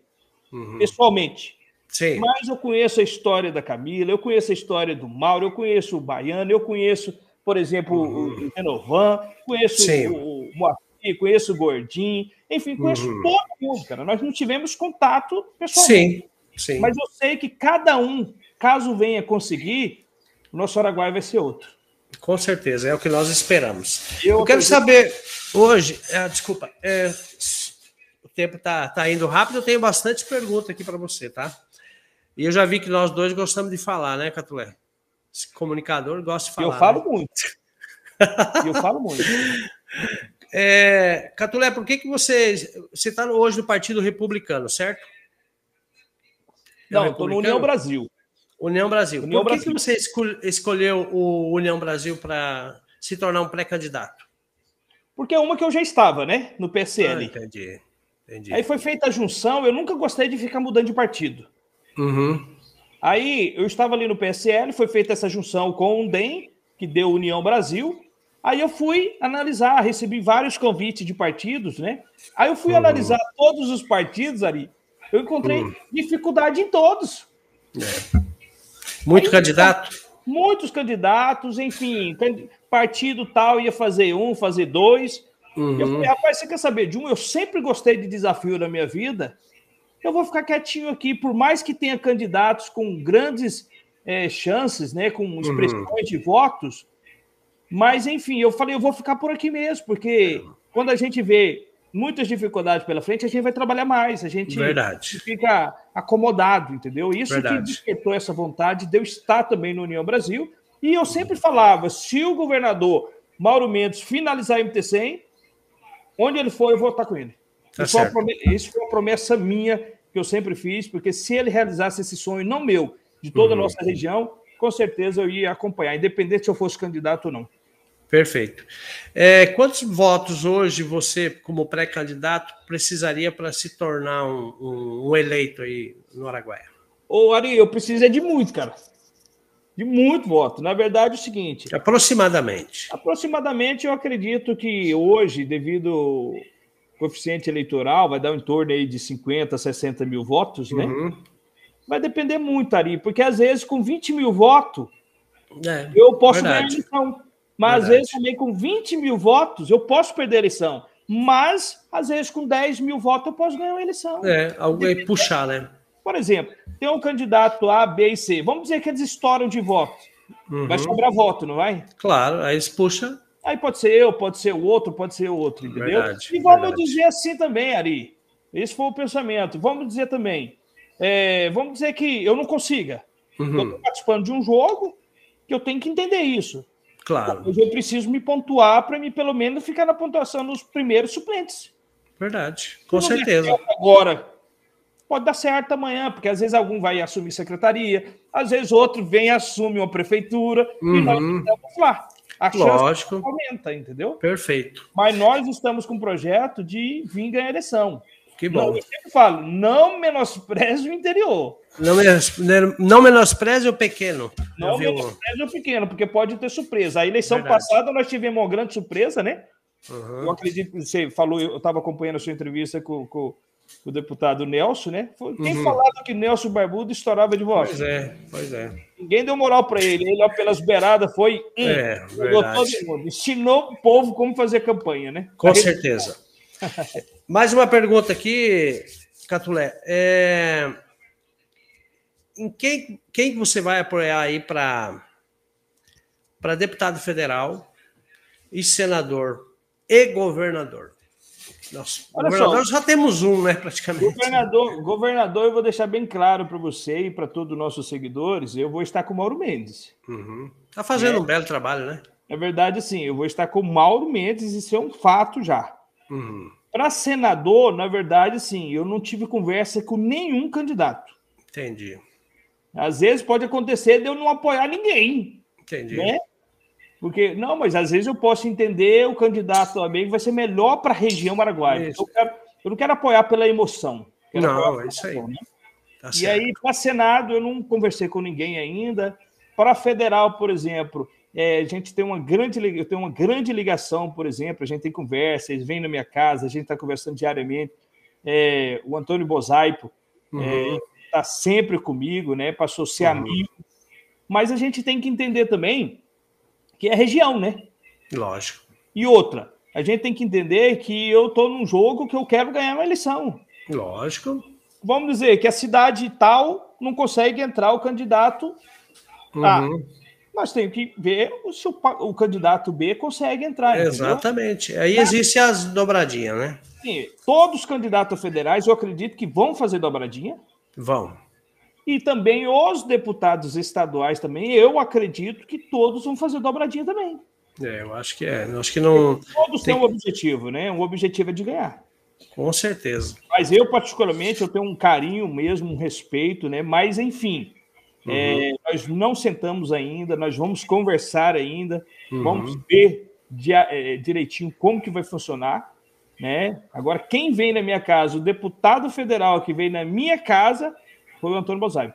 uhum. pessoalmente. Sim. Mas eu conheço a história da Camila, eu conheço a história do Mauro, eu conheço o Baiano, eu conheço, por exemplo, uhum. o Renovan, conheço Sim. o, o Moacir, conheço o Gordinho, enfim, conheço uhum. todo mundo, cara. Nós não tivemos contato pessoalmente. Sim. Sim. Mas eu sei que cada um, caso venha conseguir, o nosso Araguaia vai ser outro. Com certeza, é o que nós esperamos. Eu, eu quero saber hoje, é, desculpa, é, o tempo está tá indo rápido, eu tenho bastante pergunta aqui para você, tá? E eu já vi que nós dois gostamos de falar, né, Catulé? Esse comunicador gosta de falar. Eu falo né? muito. eu falo muito. É, Catulé, por que, que você. Você está hoje no Partido Republicano, certo? É Não, estou no União Brasil. União Brasil. União Por que, Brasil. que você escolheu o União Brasil para se tornar um pré-candidato? Porque é uma que eu já estava, né? No PSL. Ah, entendi. entendi. Aí foi feita a junção. Eu nunca gostei de ficar mudando de partido. Uhum. Aí eu estava ali no PSL, foi feita essa junção com o DEM, que deu União Brasil. Aí eu fui analisar, recebi vários convites de partidos, né? Aí eu fui uhum. analisar todos os partidos ali. Eu encontrei uhum. dificuldade em todos. É. Muito Aí, candidato? Muitos candidatos, enfim, partido tal ia fazer um, fazer dois. Uhum. Eu falei, rapaz, você quer saber de um? Eu sempre gostei de desafio na minha vida. Eu vou ficar quietinho aqui, por mais que tenha candidatos com grandes é, chances, né, com uhum. expressões uhum. de votos. Mas, enfim, eu falei, eu vou ficar por aqui mesmo, porque quando a gente vê muitas dificuldades pela frente, a gente vai trabalhar mais, a gente Verdade. fica acomodado, entendeu? Isso Verdade. que despertou essa vontade de eu estar também no União Brasil. E eu sempre falava: se o governador Mauro Mendes finalizar a MT100, onde ele for, eu vou estar com ele. Tá isso, foi promessa, isso, foi uma promessa minha que eu sempre fiz, porque se ele realizasse esse sonho, não meu, de toda a uhum. nossa região, com certeza eu ia acompanhar, independente se eu fosse candidato ou não. Perfeito. É, quantos votos hoje você, como pré-candidato, precisaria para se tornar um, um, um, eleito aí no Araguaia? Ô, Ari, eu preciso é de muito, cara. De muito voto. Na verdade, é o seguinte. Aproximadamente. Aproximadamente, eu acredito que hoje, devido ao coeficiente eleitoral, vai dar em torno aí de 50, 60 mil votos, né? Uhum. Vai depender muito, Ari, porque às vezes com 20 mil votos, é, eu posso verdade. ganhar a eleição. Mas Verdade. às vezes também com 20 mil votos eu posso perder a eleição. Mas, às vezes, com 10 mil votos eu posso ganhar uma eleição. É, algo aí puxar, né? Por exemplo, tem um candidato A, B e C. Vamos dizer que eles estouram de voto. Uhum. Vai sobrar voto, não vai? Claro, aí eles puxam. Aí pode ser eu, pode ser o outro, pode ser o outro, entendeu? Verdade, e vamos verdade. dizer assim também, Ari. Esse foi o pensamento. Vamos dizer também. É, vamos dizer que eu não consiga. Uhum. Eu estou participando de um jogo que eu tenho que entender isso. Claro. Mas eu preciso me pontuar para mim, pelo menos, ficar na pontuação nos primeiros suplentes. Verdade, com certeza. Agora, pode dar certo amanhã, porque às vezes algum vai assumir secretaria, às vezes outro vem e assume uma prefeitura, uhum. e nós estamos lá. A Lógico. aumenta, entendeu? Perfeito. Mas nós estamos com um projeto de vir ganhar eleição. Que bom. Não, eu sempre falo, não menospreze o interior. Não, menos, não menospreze o pequeno. Não menospreze o pequeno, porque pode ter surpresa. A eleição Verdade. passada nós tivemos uma grande surpresa, né? Uhum. Eu acredito que você falou, eu estava acompanhando a sua entrevista com, com, com, o deputado Nelson, né? Quem uhum. falava que Nelson Barbudo estourava de voz? Pois é, pois é. Ninguém deu moral para ele. Ele, ó, pelas beiradas, foi. Hum, é, todo mundo. Ensinou o povo como fazer campanha, né? Com certeza. Mais uma pergunta aqui, Catulé. É... Em quem, quem você vai apoiar aí para deputado federal e senador e governador? Nossa, Olha governador só, já temos um, né, praticamente. Governador, governador, eu vou deixar bem claro para você e para todos os nossos seguidores, eu vou estar com o Mauro Mendes. Uhum. Tá fazendo é, um belo trabalho, né? É verdade, sim. Eu vou estar com o Mauro Mendes, isso é um fato já. Uhum. Para senador, na verdade, sim, eu não tive conversa com nenhum candidato. Entendi. Às vezes pode acontecer de eu não apoiar ninguém. Entendi. Né? Porque, não, mas às vezes eu posso entender o candidato também que vai ser melhor para a região Araguaia. Eu, quero, eu, não quero apoiar pela emoção. Não, é isso aí. Né? Tá e aí, para Senado, eu não conversei com ninguém ainda. Para federal, por exemplo, é, a gente tem uma grande, eu tenho uma grande ligação, por exemplo, a gente tem conversa, eles vêm na minha casa, a gente está conversando diariamente. É, o Antônio Bosaipo está uhum. é, sempre comigo, né? Passou a ser uhum. amigo. Mas a gente tem que entender também que é região, né? Lógico. E outra, a gente tem que entender que eu estou num jogo que eu quero ganhar uma eleição. Lógico. Vamos dizer que a cidade tal não consegue entrar o candidato A. Uhum. Nós temos que ver se o, o candidato B consegue entrar. Exatamente. Entendeu? Aí existe as dobradinhas, né? Sim, todos os candidatos federais, eu acredito que vão fazer dobradinha. Vão. E também os deputados estaduais também, eu acredito que todos vão fazer dobradinha também. É, eu acho que é. Eu acho que não. Todos têm um objetivo, né? O objetivo é de ganhar. Com certeza. Mas eu, particularmente, eu tenho um carinho mesmo, um respeito, né? Mas, enfim, uhum. é, nós não sentamos ainda, nós vamos conversar ainda, uhum. vamos ver de, é, direitinho como que vai funcionar, né? Agora, quem vem na minha casa, o deputado federal que vem na minha casa, foi o Antônio Bozai.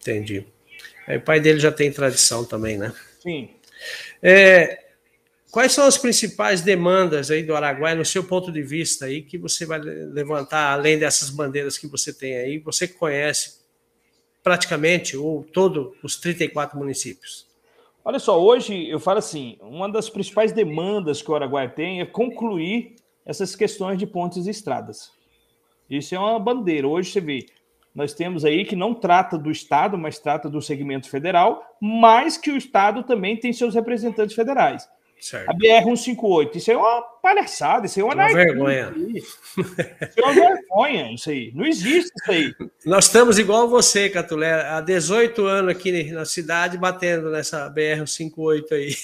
Entendi. É, o pai dele já tem tradição também, né? Sim. É, quais são as principais demandas aí do Araguaia, no seu ponto de vista aí, que você vai levantar, além dessas bandeiras que você tem aí, você conhece praticamente ou todos os 34 municípios? Olha só, hoje eu falo assim, uma das principais demandas que o Araguaia tem é concluir essas questões de pontes e estradas. Isso é uma bandeira. Hoje você vê, nós temos aí que não trata do Estado, mas trata do segmento federal, mas que o Estado também tem seus representantes federais. Certo. A BR-158, isso é uma palhaçada, isso é uma, uma vergonha. Isso é uma vergonha, isso aí. Não existe isso aí. Nós estamos igual você, Catulé, há 18 anos aqui na cidade batendo nessa BR-158 aí.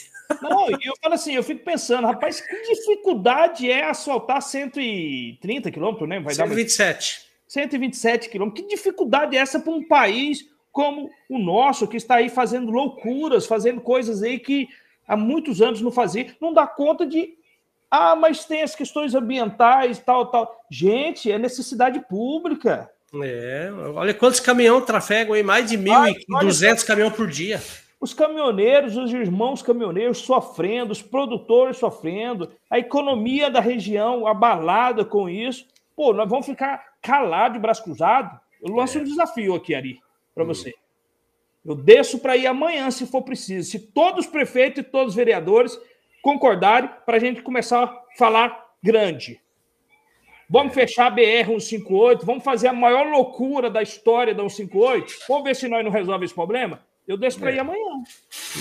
Não, eu falo assim, eu fico pensando, rapaz, que dificuldade é asfaltar 130 quilômetros, né? Vai 127. Dar 127 quilômetros. Que dificuldade é essa para um país como o nosso, que está aí fazendo loucuras, fazendo coisas aí que há muitos anos não fazia, não dá conta de. Ah, mas tem as questões ambientais, tal, tal. Gente, é necessidade pública. É, olha quantos caminhões trafegam aí, mais de 1.200 caminhões por dia. Os caminhoneiros, os irmãos caminhoneiros sofrendo, os produtores sofrendo, a economia da região abalada com isso. Pô, nós vamos ficar calado de braço cruzado. Eu lanço é. um desafio aqui, Ari, para hum. você. Eu desço para ir amanhã, se for preciso. Se todos os prefeitos e todos os vereadores concordarem para a gente começar a falar grande. Vamos é. fechar a BR-158, vamos fazer a maior loucura da história da 158. Vamos ver se nós não resolvemos esse problema? Eu desço para é. ir amanhã.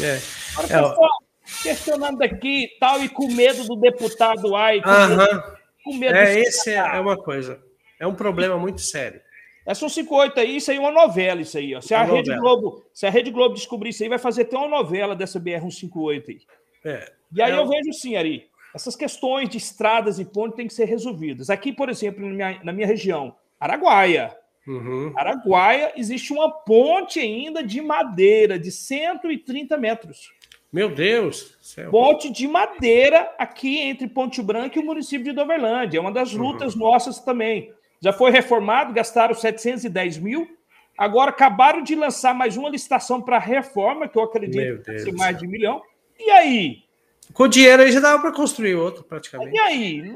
É. Agora, pessoal, questionando daqui tal, e com medo do deputado ai, com, medo, com medo É, esse é uma coisa. É um problema muito sério. É só 58 aí, isso aí é uma novela, isso aí. Ó. Se, a Rede Globo, se a Rede Globo descobrir isso aí, vai fazer até uma novela dessa BR-158 aí. É. E aí é... eu vejo sim, Ari, essas questões de estradas e pontes têm que ser resolvidas. Aqui, por exemplo, na minha, na minha região, Araguaia. Uhum. Araguaia existe uma ponte ainda de madeira de 130 metros. Meu Deus! Céu. Ponte de madeira aqui entre Ponte Branca e o município de Doverlândia. É uma das uhum. lutas uhum. nossas também. Já foi reformado, gastaram 710 mil. Agora acabaram de lançar mais uma licitação para reforma, que eu acredito que ser mais de um milhão. E aí? Com dinheiro aí já dava para construir outro, praticamente. E aí?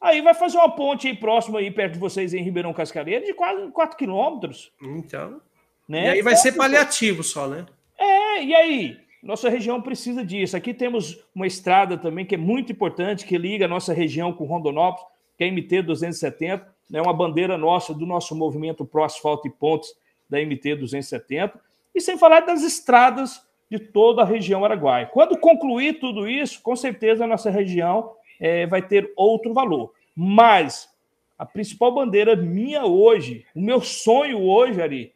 Aí vai fazer uma ponte aí próxima aí perto de vocês em Ribeirão Cascareira de quase 4 quilômetros. Então. Né? E aí vai então, ser paliativo só, né? É, e aí? Nossa região precisa disso. Aqui temos uma estrada também que é muito importante, que liga a nossa região com Rondonópolis, que é a MT 270, é né? uma bandeira nossa do nosso movimento Pro Asfalto e Pontes da MT 270. E sem falar das estradas de toda a região araguaia. Quando concluir tudo isso, com certeza a nossa região é, vai ter outro valor. Mas a principal bandeira minha hoje, o meu sonho hoje, Ari,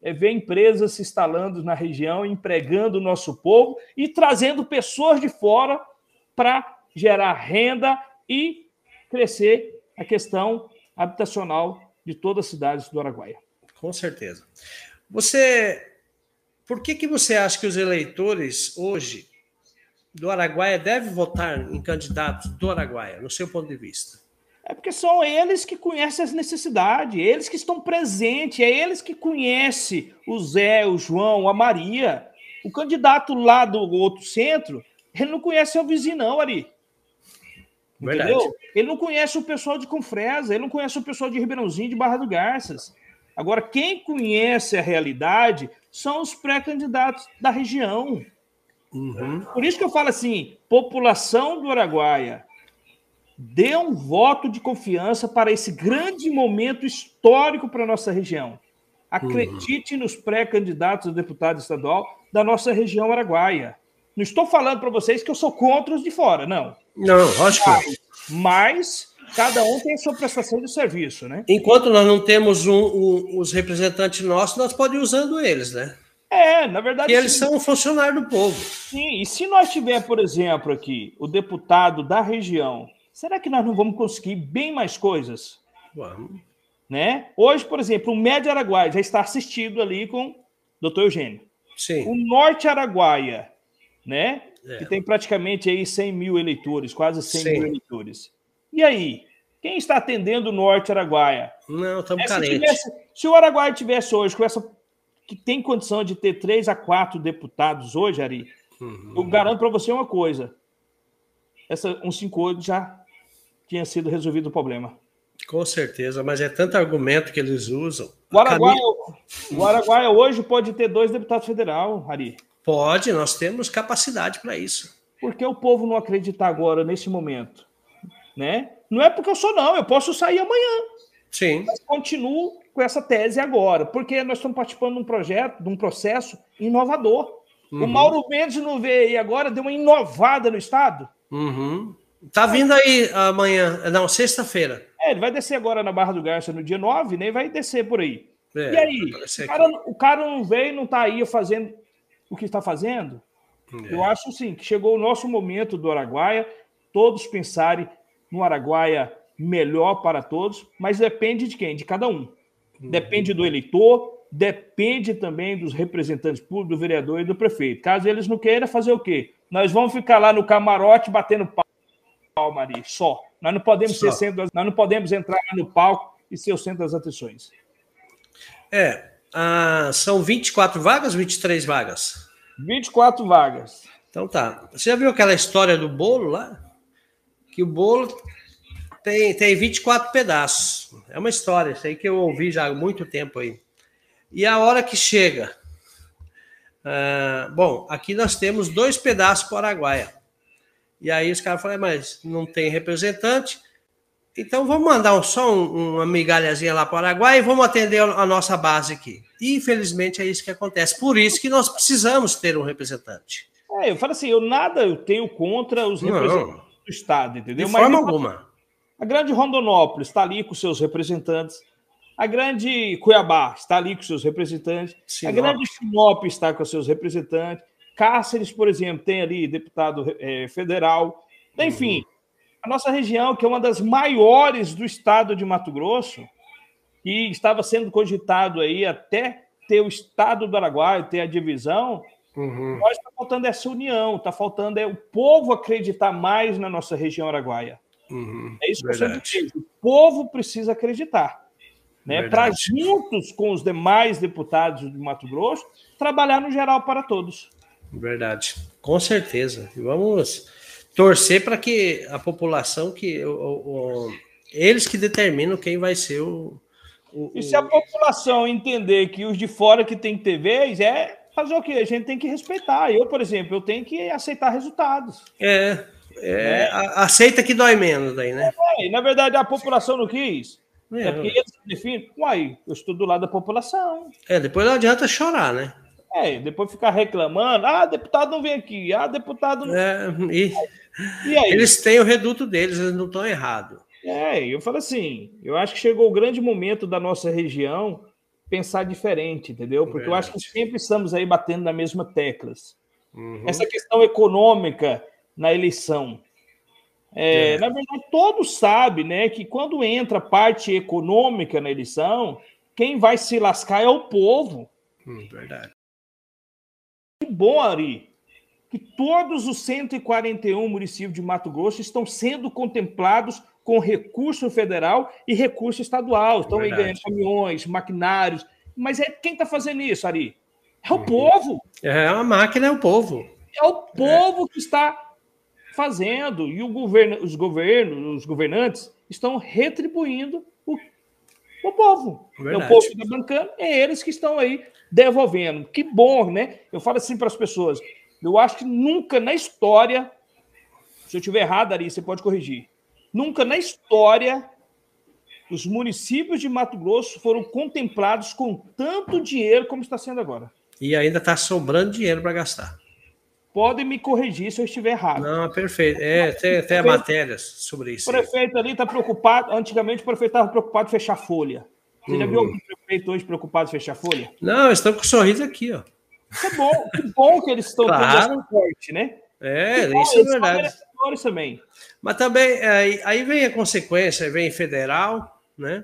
é ver empresas se instalando na região, empregando o nosso povo e trazendo pessoas de fora para gerar renda e crescer a questão habitacional de todas as cidades do Araguaia. Com certeza. Você, por que que você acha que os eleitores hoje do Araguaia devem votar em candidatos do Araguaia, no seu ponto de vista? É porque são eles que conhecem as necessidades, eles que estão presentes, é eles que conhecem o Zé, o João, a Maria. O candidato lá do outro centro, ele não conhece o vizinho, não, Ari. Verdade. Entendeu? Ele não conhece o pessoal de Confresa, ele não conhece o pessoal de Ribeirãozinho, de Barra do Garças. Agora, quem conhece a realidade são os pré-candidatos da região. Uhum. Por isso que eu falo assim: população do Araguaia, dê um voto de confiança para esse grande momento histórico para a nossa região. Acredite uhum. nos pré-candidatos a deputado estadual da nossa região araguaia. Não estou falando para vocês que eu sou contra os de fora, não. Não, lógico. Mas, mas cada um tem a sua prestação de serviço, né? Enquanto nós não temos um, um, os representantes nossos, nós podemos ir usando eles, né? É, na verdade. E eles sim. são funcionários do povo. Sim, e se nós tiver, por exemplo, aqui o deputado da região será que nós não vamos conseguir bem mais coisas? Vamos. Né? Hoje, por exemplo, o Médio Araguaia já está assistido ali com o doutor Eugênio. Sim. O Norte Araguaia, né? É. Que tem praticamente aí 100 mil eleitores, quase 100 Sim. mil eleitores. E aí? Quem está atendendo o Norte Araguaia? Não, estamos é, carentes. Se, se o Araguaia tivesse hoje com essa que tem condição de ter três a quatro deputados hoje, Ari, uhum. eu garanto para você uma coisa: essa um 58 já tinha sido resolvido o problema. Com certeza, mas é tanto argumento que eles usam. O Araguaia, o Araguaia hoje pode ter dois deputados federal, Ari. Pode, nós temos capacidade para isso. Por que o povo não acredita agora, nesse momento? Né? Não é porque eu sou, não, eu posso sair amanhã. Sim. Mas continuo com essa tese agora, porque nós estamos participando de um projeto, de um processo inovador. Uhum. O Mauro Mendes não veio aí agora, deu uma inovada no Estado. Uhum. Tá vindo aí amanhã, não, sexta-feira. É, ele vai descer agora na Barra do Garça no dia 9, nem né, vai descer por aí. É, e aí, o cara, o cara, não veio, não tá aí fazendo o que está fazendo? É. Eu acho sim que chegou o nosso momento do Araguaia, todos pensarem no Araguaia melhor para todos, mas depende de quem? De cada um. Uhum. Depende do eleitor, depende também dos representantes públicos, do vereador e do prefeito. Caso eles não queiram fazer o quê? Nós vamos ficar lá no camarote batendo palco, Ari, só. Nós não podemos só. ser centro, nós não podemos entrar no palco e ser o centro das atenções. É, ah, são 24 vagas, 23 vagas? 24 vagas. Então tá. Você já viu aquela história do bolo lá? Que o bolo tem, tem 24 pedaços. É uma história, isso aí que eu ouvi já há muito tempo aí. E a hora que chega. Ah, bom, aqui nós temos dois pedaços para o Araguaia. E aí os caras falaram, mas não tem representante, então vamos mandar só um, uma migalhazinha lá para o Araguaia e vamos atender a nossa base aqui. E infelizmente é isso que acontece. Por isso que nós precisamos ter um representante. É, eu falo assim, eu nada eu tenho contra os representantes não, do Estado, entendeu? De forma alguma. A grande Rondonópolis está ali com seus representantes. A grande Cuiabá está ali com seus representantes. Sinop. A grande Sinop está com seus representantes. Cáceres, por exemplo, tem ali deputado é, federal. Enfim. A nossa região, que é uma das maiores do estado de Mato Grosso, que estava sendo cogitado aí até ter o estado do Araguaia, ter a divisão, uhum. nós está faltando essa união, está faltando é o povo acreditar mais na nossa região araguaia. Uhum. É isso que Verdade. eu sempre digo. O povo precisa acreditar. Né, para juntos com os demais deputados de Mato Grosso, trabalhar no geral para todos. Verdade, com certeza. Vamos torcer para que a população, que o, o, eles que determinam quem vai ser o, o, e se a população entender que os de fora que tem vez, é fazer o quê? A gente tem que respeitar. Eu, por exemplo, eu tenho que aceitar resultados. É, é, é. aceita que dói menos daí, né? É, na verdade, a população não quis. É, é porque eles definem. Uai, eu estou do lado da população. É, depois não adianta chorar, né? É, depois ficar reclamando. Ah, deputado não vem aqui. Ah, deputado não. É, e, e aí? Eles têm o reduto deles, eles não estão errados. É, eu falo assim, eu acho que chegou o grande momento da nossa região pensar diferente, entendeu? Porque Verdade. eu acho que sempre estamos aí batendo na mesma teclas. Uhum. Essa questão econômica na eleição. É, é. Na verdade, todos sabem né, que quando entra parte econômica na eleição, quem vai se lascar é o povo. Hum, verdade. Que bom, Ari, que todos os 141 municípios de Mato Grosso estão sendo contemplados com recurso federal e recurso estadual. Estão aí ganhando caminhões, maquinários. Mas é quem está fazendo isso, Ari? É o uhum. povo. É a máquina, é o povo. É o povo é. que está fazendo. E o governo, os governos, os governantes estão retribuindo o, povo. Verdade. É o povo que está bancando, é eles que estão aí devolvendo. Que bom, né? Eu falo assim para as pessoas. Eu acho que nunca na história, se eu estiver errado, Ari, você pode corrigir Nunca na história os municípios de Mato Grosso foram contemplados com tanto dinheiro como está sendo agora. E ainda está sobrando dinheiro para gastar. Podem me corrigir se eu estiver errado. Não, perfeito. É, tem até matérias sobre isso. O prefeito ali está preocupado. Antigamente o prefeito estava preocupado em fechar folha. Você uhum. já viu algum prefeito hoje preocupado em fechar folha? Não, estão com um sorriso aqui, ó. Que bom, que bom que eles estão claro. tendo essa né? É, bom, isso é verdade. Também. Mas também aí, aí vem a consequência, vem federal, né?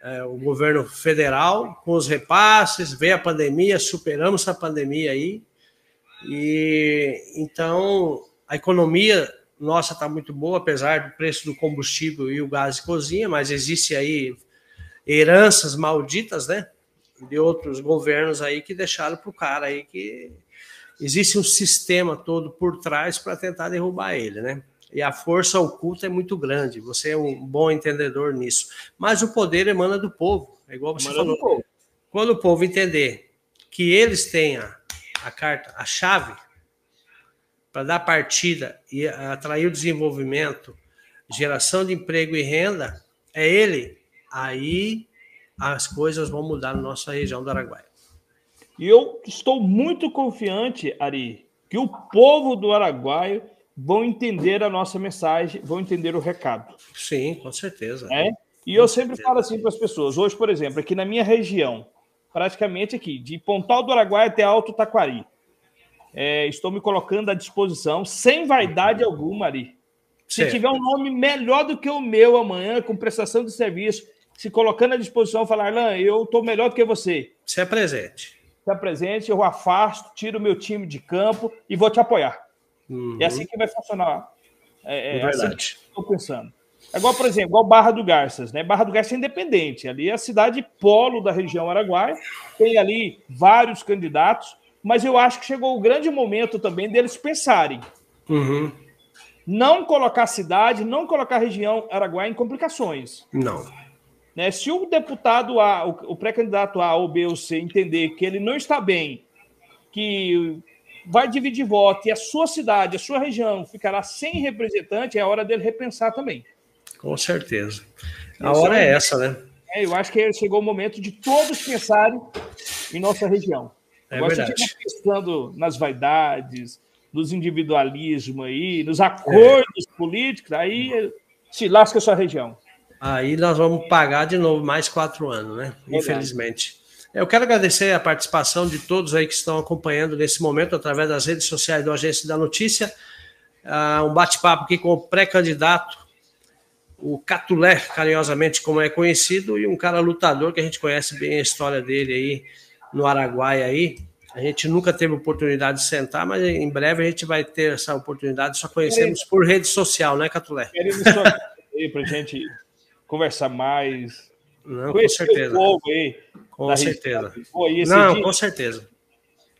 É, o governo federal com os repasses, veio a pandemia, superamos a pandemia aí, e então a economia nossa está muito boa, apesar do preço do combustível e o gás de cozinha, mas existe aí heranças malditas, né? De outros governos aí que deixaram para o cara aí que existe um sistema todo por trás para tentar derrubar ele, né? E a força oculta é muito grande. Você é um bom entendedor nisso. Mas o poder emana do povo. É igual você emana falou. Quando o povo entender que eles têm a, a carta, a chave para dar partida e atrair o desenvolvimento, geração de emprego e renda, é ele. Aí as coisas vão mudar na nossa região do Araguaia. E eu estou muito confiante, Ari, que o povo do Araguaio vão entender a nossa mensagem, vão entender o recado. Sim, com certeza. É? E eu sempre falo assim para as pessoas. Hoje, por exemplo, aqui na minha região, praticamente aqui, de Pontal do Araguaia até Alto Taquari, é, estou me colocando à disposição, sem vaidade alguma, Ari. Se certo. tiver um nome melhor do que o meu amanhã, com prestação de serviço, se colocando à disposição, falar, Lan, eu estou melhor do que você. Se apresente se apresente, eu afasto, tiro o meu time de campo e vou te apoiar. Uhum. É assim que vai funcionar. É, é, é assim que estou pensando. É igual, por exemplo, igual Barra do Garças, né? Barra do Garças é independente. Ali é a cidade polo da região Araguaia. Tem ali vários candidatos, mas eu acho que chegou o grande momento também deles pensarem. Uhum. Não colocar a cidade, não colocar a região Araguaia em complicações. Não. Né? Se o deputado A, o pré-candidato A ou B ou C entender que ele não está bem, que vai dividir voto e a sua cidade, a sua região ficará sem representante, é hora dele repensar também. Com certeza. A Esse hora é, é essa, né? É, eu acho que chegou o momento de todos pensarem em nossa região. É Agora, verdade. se pensando nas vaidades, nos individualismos aí, nos acordos é. políticos, aí se lasca a sua região. Aí nós vamos pagar de novo mais quatro anos, né? Infelizmente. Eu quero agradecer a participação de todos aí que estão acompanhando nesse momento através das redes sociais do Agência da Notícia. Uh, um bate-papo aqui com o pré-candidato, o Catulé, carinhosamente como é conhecido, e um cara lutador que a gente conhece bem a história dele aí no Araguaia aí. A gente nunca teve oportunidade de sentar, mas em breve a gente vai ter essa oportunidade. Só conhecemos por rede social, né, Catulé? Queremos só para a gente conversar mais. Não, com certeza. Aí, com certeza. Pô, Não, dia... com certeza.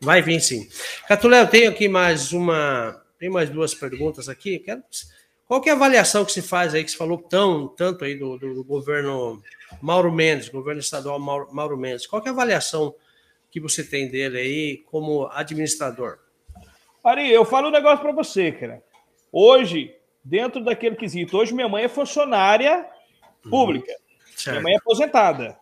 Vai vir sim. Catulé, eu tenho aqui mais uma. Tem mais duas perguntas aqui. Quero... Qual que é a avaliação que se faz aí, que se falou tão, tanto aí do, do, governo Mauro Mendes, governo estadual Mauro, Mauro Mendes? Qual que é a avaliação que você tem dele aí como administrador? Ari, eu falo um negócio para você, cara. Hoje, dentro daquele quesito, hoje minha mãe é funcionária pública. Uhum. Minha mãe é aposentada.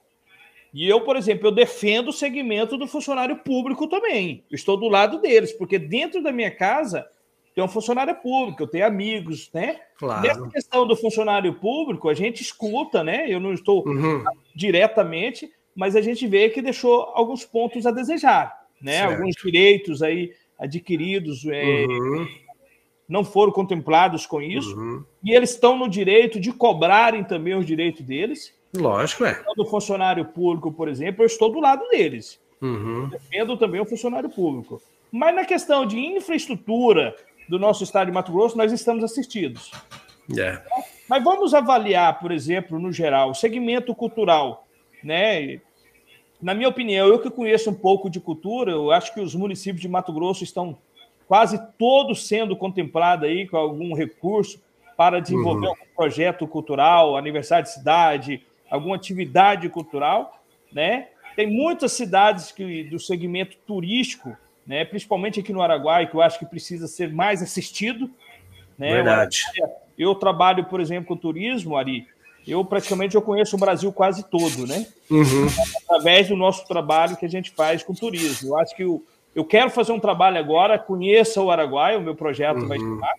E eu, por exemplo, eu defendo o segmento do funcionário público também. Eu estou do lado deles, porque dentro da minha casa tem um funcionário público, eu tenho amigos, né? Claro. Nessa questão do funcionário público, a gente escuta, né? Eu não estou uhum. diretamente, mas a gente vê que deixou alguns pontos a desejar, né? Certo. Alguns direitos aí adquiridos é, uhum. não foram contemplados com isso, uhum. e eles estão no direito de cobrarem também os direitos deles. Lógico, é. Do funcionário público, por exemplo, eu estou do lado deles. Uhum. Defendo também o funcionário público. Mas na questão de infraestrutura do nosso estado de Mato Grosso, nós estamos assistidos. Yeah. É. Mas vamos avaliar, por exemplo, no geral, o segmento cultural né? Na minha opinião, eu que conheço um pouco de cultura, eu acho que os municípios de Mato Grosso estão quase todos sendo contemplados aí com algum recurso para desenvolver uhum. algum projeto cultural, aniversário de cidade, alguma atividade cultural, né? Tem muitas cidades que do segmento turístico, né, principalmente aqui no Araguai, que eu acho que precisa ser mais assistido, né? Verdade. Eu, eu trabalho, por exemplo, com turismo, Ari, eu praticamente eu conheço o Brasil quase todo, né? Uhum. Através do nosso trabalho que a gente faz com turismo. Eu acho que eu, eu quero fazer um trabalho agora, conheça o Araguaia, o meu projeto uhum. vai estar.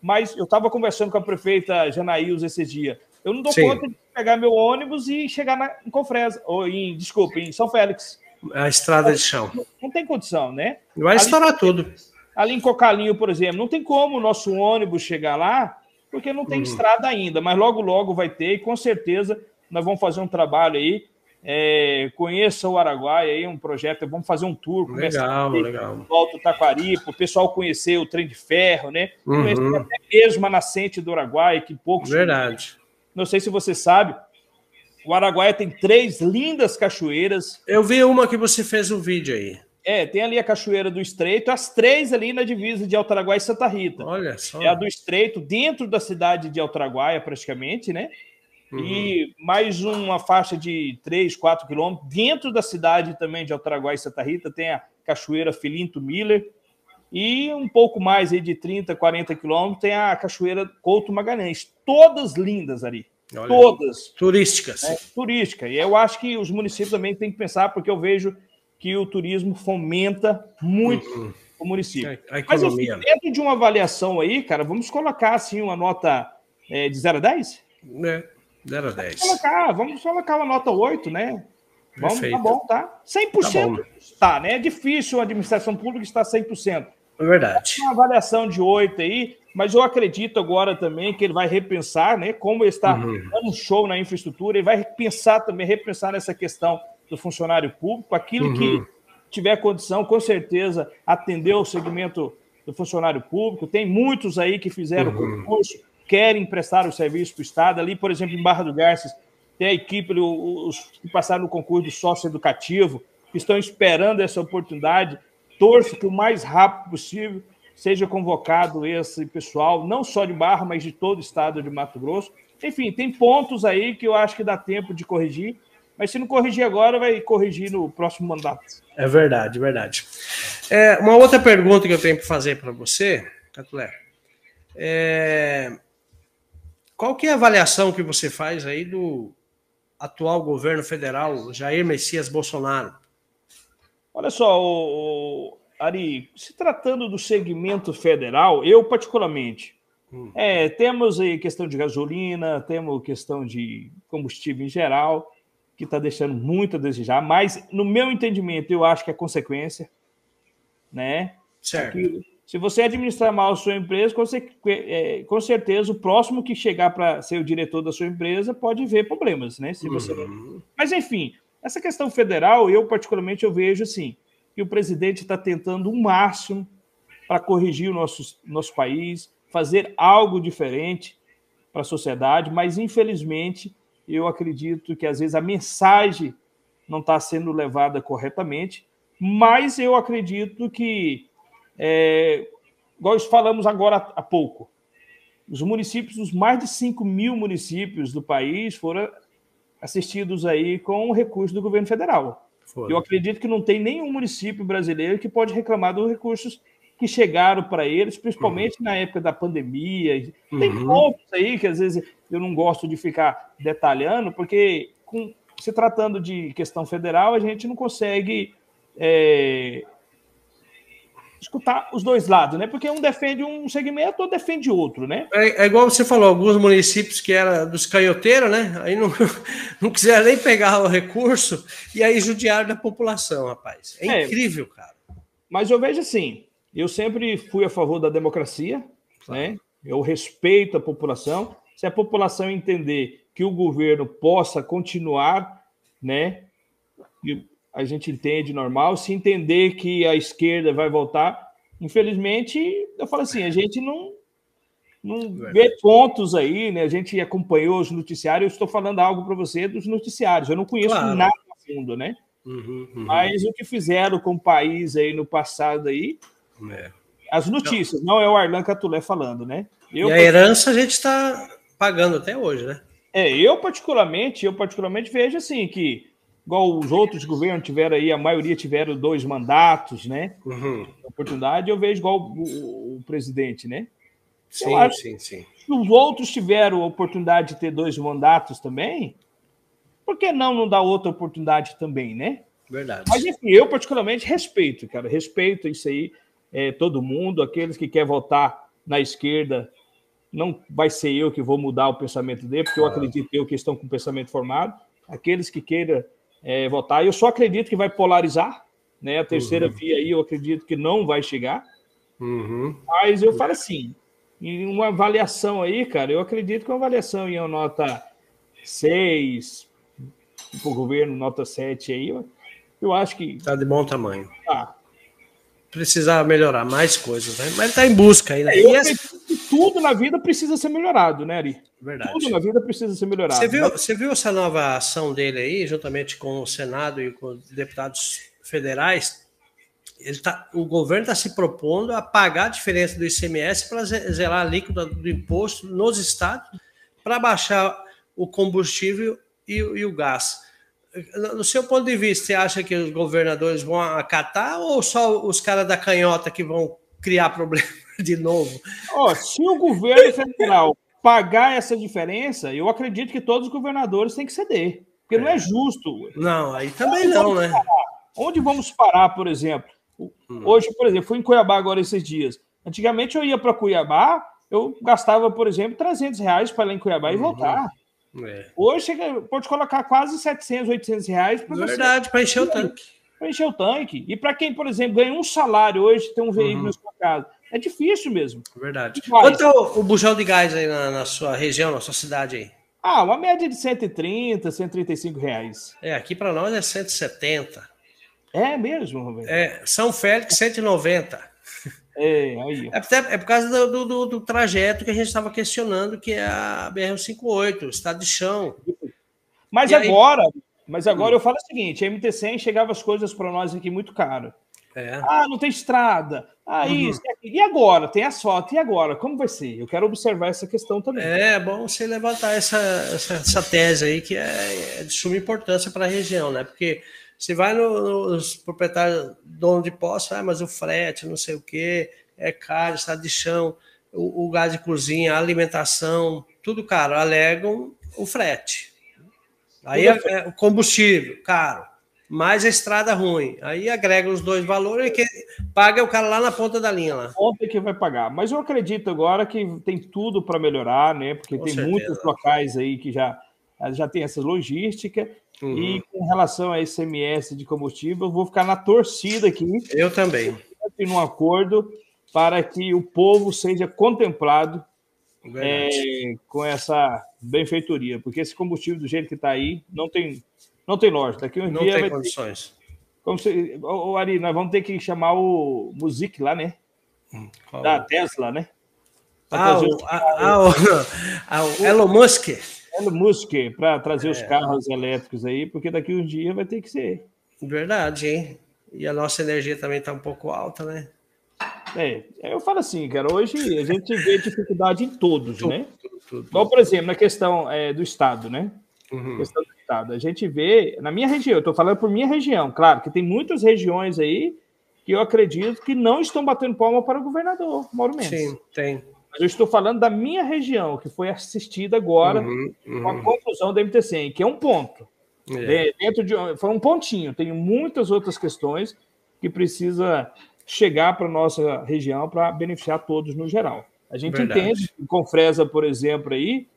Mas eu estava conversando com a prefeita Janaíus esse dia. Eu não dou Sim. conta de pegar meu ônibus e chegar na, em Confresa, ou em, desculpa, em São Félix. A estrada de chão. Não, tem condição, né? Vai ali, estourar tudo. Ali em Cocalinho, por exemplo, não tem como o nosso ônibus chegar lá porque não tem uhum. estrada ainda, mas logo, logo vai ter, e com certeza nós vamos fazer um trabalho aí. É, conheça o Araguaia aí, um projeto, vamos fazer um tour. Legal, legal. Volta o Taquaripo, o pessoal conhecer o trem de ferro, né? Uhum. Conhecer até mesmo a nascente do Araguaia, que poucos. Verdade. Não sei se você sabe, o Araguaia tem três lindas cachoeiras. Eu vi uma que você fez um vídeo aí. É, tem ali a Cachoeira do Estreito, as três ali na divisa de Altaraguaia e Santa Rita. Olha só. É a do Estreito, dentro da cidade de Altaraguaia, praticamente, né? Uhum. E mais uma faixa de 3, 4 quilômetros. Dentro da cidade também de Altaraguaia e Santa Rita tem a Cachoeira Filinto Miller. E um pouco mais aí de 30, 40 quilômetros tem a Cachoeira Couto Magalhães. Todas lindas ali. Olha, Todas. Turísticas. É, turística. E eu acho que os municípios também têm que pensar, porque eu vejo que o turismo fomenta muito uhum. o município. A, a. Mas assim, dentro de uma avaliação aí, cara, vamos colocar assim uma nota é, de 0 a 10? É, 0 a 10. Vamos colocar, vamos colocar uma nota 8, né? Vamos, tá Perfeito. tá bom, tá? 100% tá bom. está, né? É difícil a administração pública estar 100%. É verdade. Uma avaliação de 8 aí, mas eu acredito agora também que ele vai repensar, né? Como está uhum. dando um show na infraestrutura, ele vai pensar também, repensar nessa questão do funcionário público, aquilo uhum. que tiver condição, com certeza, atender o segmento do funcionário público. Tem muitos aí que fizeram uhum. concurso, querem prestar o serviço para o Estado. Ali, por exemplo, em Barra do Garças, tem a equipe, os que passaram no concurso do sócio educativo, que estão esperando essa oportunidade. Torço que o mais rápido possível seja convocado esse pessoal, não só de Barra, mas de todo o estado de Mato Grosso. Enfim, tem pontos aí que eu acho que dá tempo de corrigir mas se não corrigir agora, vai corrigir no próximo mandato. É verdade, verdade. É, uma outra pergunta que eu tenho para fazer para você, Catulé, é, qual que é a avaliação que você faz aí do atual governo federal, Jair Messias Bolsonaro? Olha só, o, o, Ari, se tratando do segmento federal, eu particularmente, hum. é, temos aí questão de gasolina, temos questão de combustível em geral, que está deixando muito a desejar, mas no meu entendimento eu acho que é consequência, né? Certo. Aquilo. Se você administrar mal a sua empresa, com, é, com certeza o próximo que chegar para ser o diretor da sua empresa pode ver problemas, né? Se você uhum. Mas enfim, essa questão federal, eu particularmente eu vejo assim que o presidente está tentando o um máximo para corrigir o nosso, nosso país, fazer algo diferente para a sociedade, mas infelizmente eu acredito que às vezes a mensagem não está sendo levada corretamente, mas eu acredito que, é, igual falamos agora há pouco, os municípios, os mais de 5 mil municípios do país foram assistidos aí com o recurso do governo federal. Eu acredito que não tem nenhum município brasileiro que pode reclamar dos recursos que chegaram para eles, principalmente uhum. na época da pandemia. Tem uhum. aí que às vezes eu não gosto de ficar detalhando, porque com, se tratando de questão federal, a gente não consegue é, escutar os dois lados, né? Porque um defende um segmento, outro defende outro, né? É, é, igual você falou, alguns municípios que era dos canhoteiros, né? Aí não, não quiseram nem pegar o recurso e aí judiaram da população, rapaz. É, é incrível, cara. Mas eu vejo assim, eu sempre fui a favor da democracia, claro. né? Eu respeito a população. Se a população entender que o governo possa continuar, né? A gente entende normal. Se entender que a esquerda vai voltar, infelizmente, eu falo assim, a gente não não vê pontos aí, né? A gente acompanhou os noticiários. Eu estou falando algo para você dos noticiários. Eu não conheço claro. nada a fundo, né? Uhum, uhum. Mas o que fizeram com o país aí no passado aí, é. As notícias, não. não é o Arlan Catulé falando, né? Eu, e a herança a gente está pagando até hoje, né? É, eu particularmente, eu particularmente vejo assim que, igual os outros governos tiveram aí, a maioria tiveram dois mandatos, né? Uhum. Oportunidade, eu vejo igual o, o, o presidente, né? Sim, acho, sim, sim. Se os outros tiveram a oportunidade de ter dois mandatos também, por que não não dar outra oportunidade também, né? Verdade. Mas enfim, eu particularmente respeito, cara, respeito isso aí é, todo mundo, aqueles que querem votar na esquerda, não vai ser eu que vou mudar o pensamento dele, porque eu acredito eu que estão com o pensamento formado. Aqueles que queiram é, votar, eu só acredito que vai polarizar, né? A terceira uhum. via aí eu acredito que não vai chegar. Uhum. Mas eu falo assim, em uma avaliação aí, cara, eu acredito que uma avaliação em uma nota 6, para o governo, nota 7 aí, eu acho que. Está de bom tamanho. Tá melhorar mais coisas, né? Mas ele está em busca aí, né? É, essa... Tudo na vida precisa ser melhorado, né, Ari? Verdade. Tudo na vida precisa ser melhorado. Você viu, né? você viu essa nova ação dele aí, juntamente com o Senado e com os deputados federais? Ele tá, o governo está se propondo a pagar a diferença do ICMS para zerar a líquida do imposto nos estados para baixar o combustível e, e o gás no seu ponto de vista, você acha que os governadores vão acatar ou só os caras da canhota que vão criar problema de novo? Oh, se o governo federal pagar essa diferença, eu acredito que todos os governadores têm que ceder, porque é. não é justo. Não, aí também Onde não, né? Parar? Onde vamos parar, por exemplo? Hum. Hoje, por exemplo, fui em Cuiabá agora esses dias. Antigamente eu ia para Cuiabá, eu gastava, por exemplo, 300 reais para ir lá em Cuiabá uhum. e voltar. É. Hoje pode colocar quase 700, 800 reais para Verdade, para encher o tanque. Para encher o tanque. E para quem, por exemplo, ganha um salário hoje, tem um veículo uhum. na sua casa, é difícil mesmo. Verdade. Quanto é o, o bujão de gás aí na, na, sua região, na sua cidade aí? Ah, uma média de 130, 135 reais. É, aqui para nós é 170. É mesmo, Roberto? É, São Félix, 190. É, aí. É, é por causa do, do, do, trajeto que a gente estava questionando, que é a BR-158, estado de chão. Mas e agora, aí... mas agora hum. eu falo o seguinte: a MT-100 chegava as coisas para nós aqui muito caro. É. Ah, não tem estrada. Ah, uhum. isso. E agora? Tem asfalto. E agora? Como vai ser? Eu quero observar essa questão também. É bom você levantar essa, essa, essa tese aí, que é, é de suma importância para a região, né? Porque você vai no, nos proprietários, dono de posse, ah, mas o frete, não sei o quê, é caro, estado de chão, o, o gás de cozinha, a alimentação, tudo caro. Alegam o frete. Aí é, é, o combustível, caro. Mais a estrada ruim. Aí agrega os dois valores e que paga o cara lá na ponta da linha. Lá. Ponta que vai pagar. Mas eu acredito agora que tem tudo para melhorar, né? Porque Com tem certeza. muitos locais aí que já, já tem essa logística Uhum. E com relação a SMS de combustível, eu vou ficar na torcida aqui. Eu também. Num acordo para que o povo seja contemplado é, com essa benfeitoria, porque esse combustível do jeito que está aí não tem, não tem lógica. Daqui um não dia tem condições. Ter, como se, ô, Ari, nós vamos ter que chamar o Music lá, né? Hum, qual? Da Tesla, né? Ah o, a, a, a, o, Elon Musk. Elon Musk, para trazer é. os carros elétricos aí, porque daqui um dia vai ter que ser. Verdade, hein? E a nossa energia também está um pouco alta, né? É, eu falo assim, cara, hoje a gente vê dificuldade em todos, tudo, né? Tudo, tudo, Igual, por exemplo, na questão é, do Estado, né? Uhum. Questão do Estado. A gente vê, na minha região, eu estou falando por minha região, claro, que tem muitas regiões aí que eu acredito que não estão batendo palma para o governador Mauro Mendes. Sim, tem. Mas eu estou falando da minha região, que foi assistida agora uhum, uhum. com a conclusão da MTCM, que é um ponto. É. Dentro de, foi um pontinho. Tem muitas outras questões que precisa chegar para a nossa região para beneficiar todos no geral. A gente Verdade. entende, com Fresa, por exemplo, aí,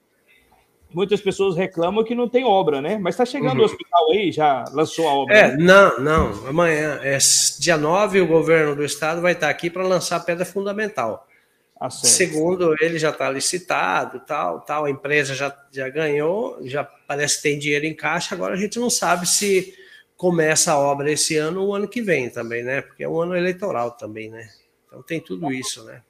muitas pessoas reclamam que não tem obra, né? Mas está chegando uhum. o hospital aí, já lançou a obra. É, né? não, não. Amanhã, é dia 9, o governo do estado vai estar aqui para lançar a pedra fundamental. Ah, Segundo ele, já está licitado, tal, tal, a empresa já, já ganhou, já parece que tem dinheiro em caixa, agora a gente não sabe se começa a obra esse ano ou ano que vem também, né? Porque é um ano eleitoral também, né? Então tem tudo isso, né?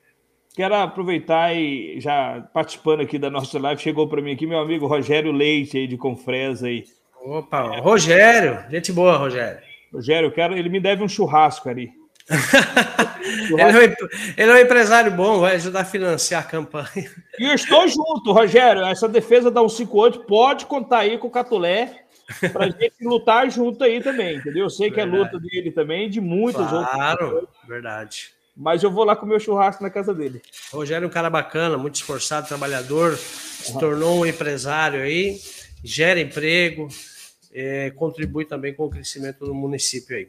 Quero aproveitar e já participando aqui da nossa live, chegou para mim aqui meu amigo Rogério Leite aí de Confresa aí. Opa, Rogério, gente boa, Rogério. Rogério, quero, ele me deve um churrasco ali. ele, é um, ele, é um, empresário bom, vai ajudar a financiar a campanha. E eu estou junto, Rogério. Essa defesa da 158 pode contar aí com o Catulé para a gente lutar junto aí também, entendeu? Eu sei verdade. que é luta dele também, de muitos claro, outros. Claro, verdade. Mas eu vou lá comer o churrasco na casa dele. Rogério é um cara bacana, muito esforçado, trabalhador, se tornou um empresário aí, gera emprego, é, contribui também com o crescimento do município aí.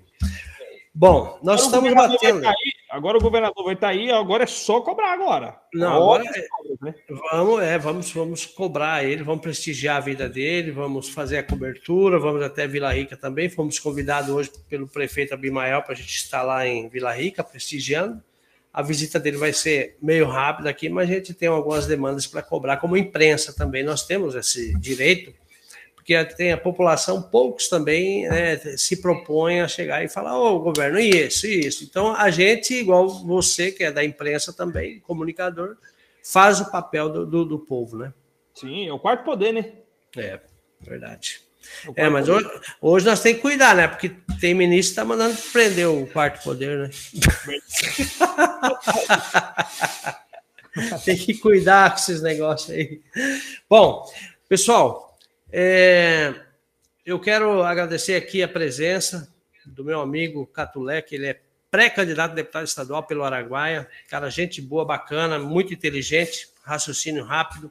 Bom, nós estamos batendo. Tá aí, agora o governador vai estar tá aí, agora é só cobrar agora. Não, agora é, né? vamos, é, vamos, vamos cobrar ele, vamos prestigiar a vida dele, vamos fazer a cobertura, vamos até Vila Rica também. Fomos convidados hoje pelo prefeito Abimael para a gente estar lá em Vila Rica, prestigiando. A visita dele vai ser meio rápida aqui, mas a gente tem algumas demandas para cobrar, como imprensa também. Nós temos esse direito porque tem a população, poucos também né, se propõem a chegar e falar, ô oh, governo, isso, isso. Então a gente, igual você, que é da imprensa também, comunicador, faz o papel do, do, do povo, né? Sim, é o quarto poder, né? É, verdade. É, mas hoje, hoje, nós temos que cuidar, né? Porque tem ministro que está mandando prender o quarto poder, né? tem que cuidar com esses negócios aí. Bom, pessoal, é, eu quero agradecer aqui a presença do meu amigo Catulé, que ele é pré-candidato a deputado estadual pelo Araguaia. Cara, gente boa, bacana, muito inteligente, raciocínio rápido,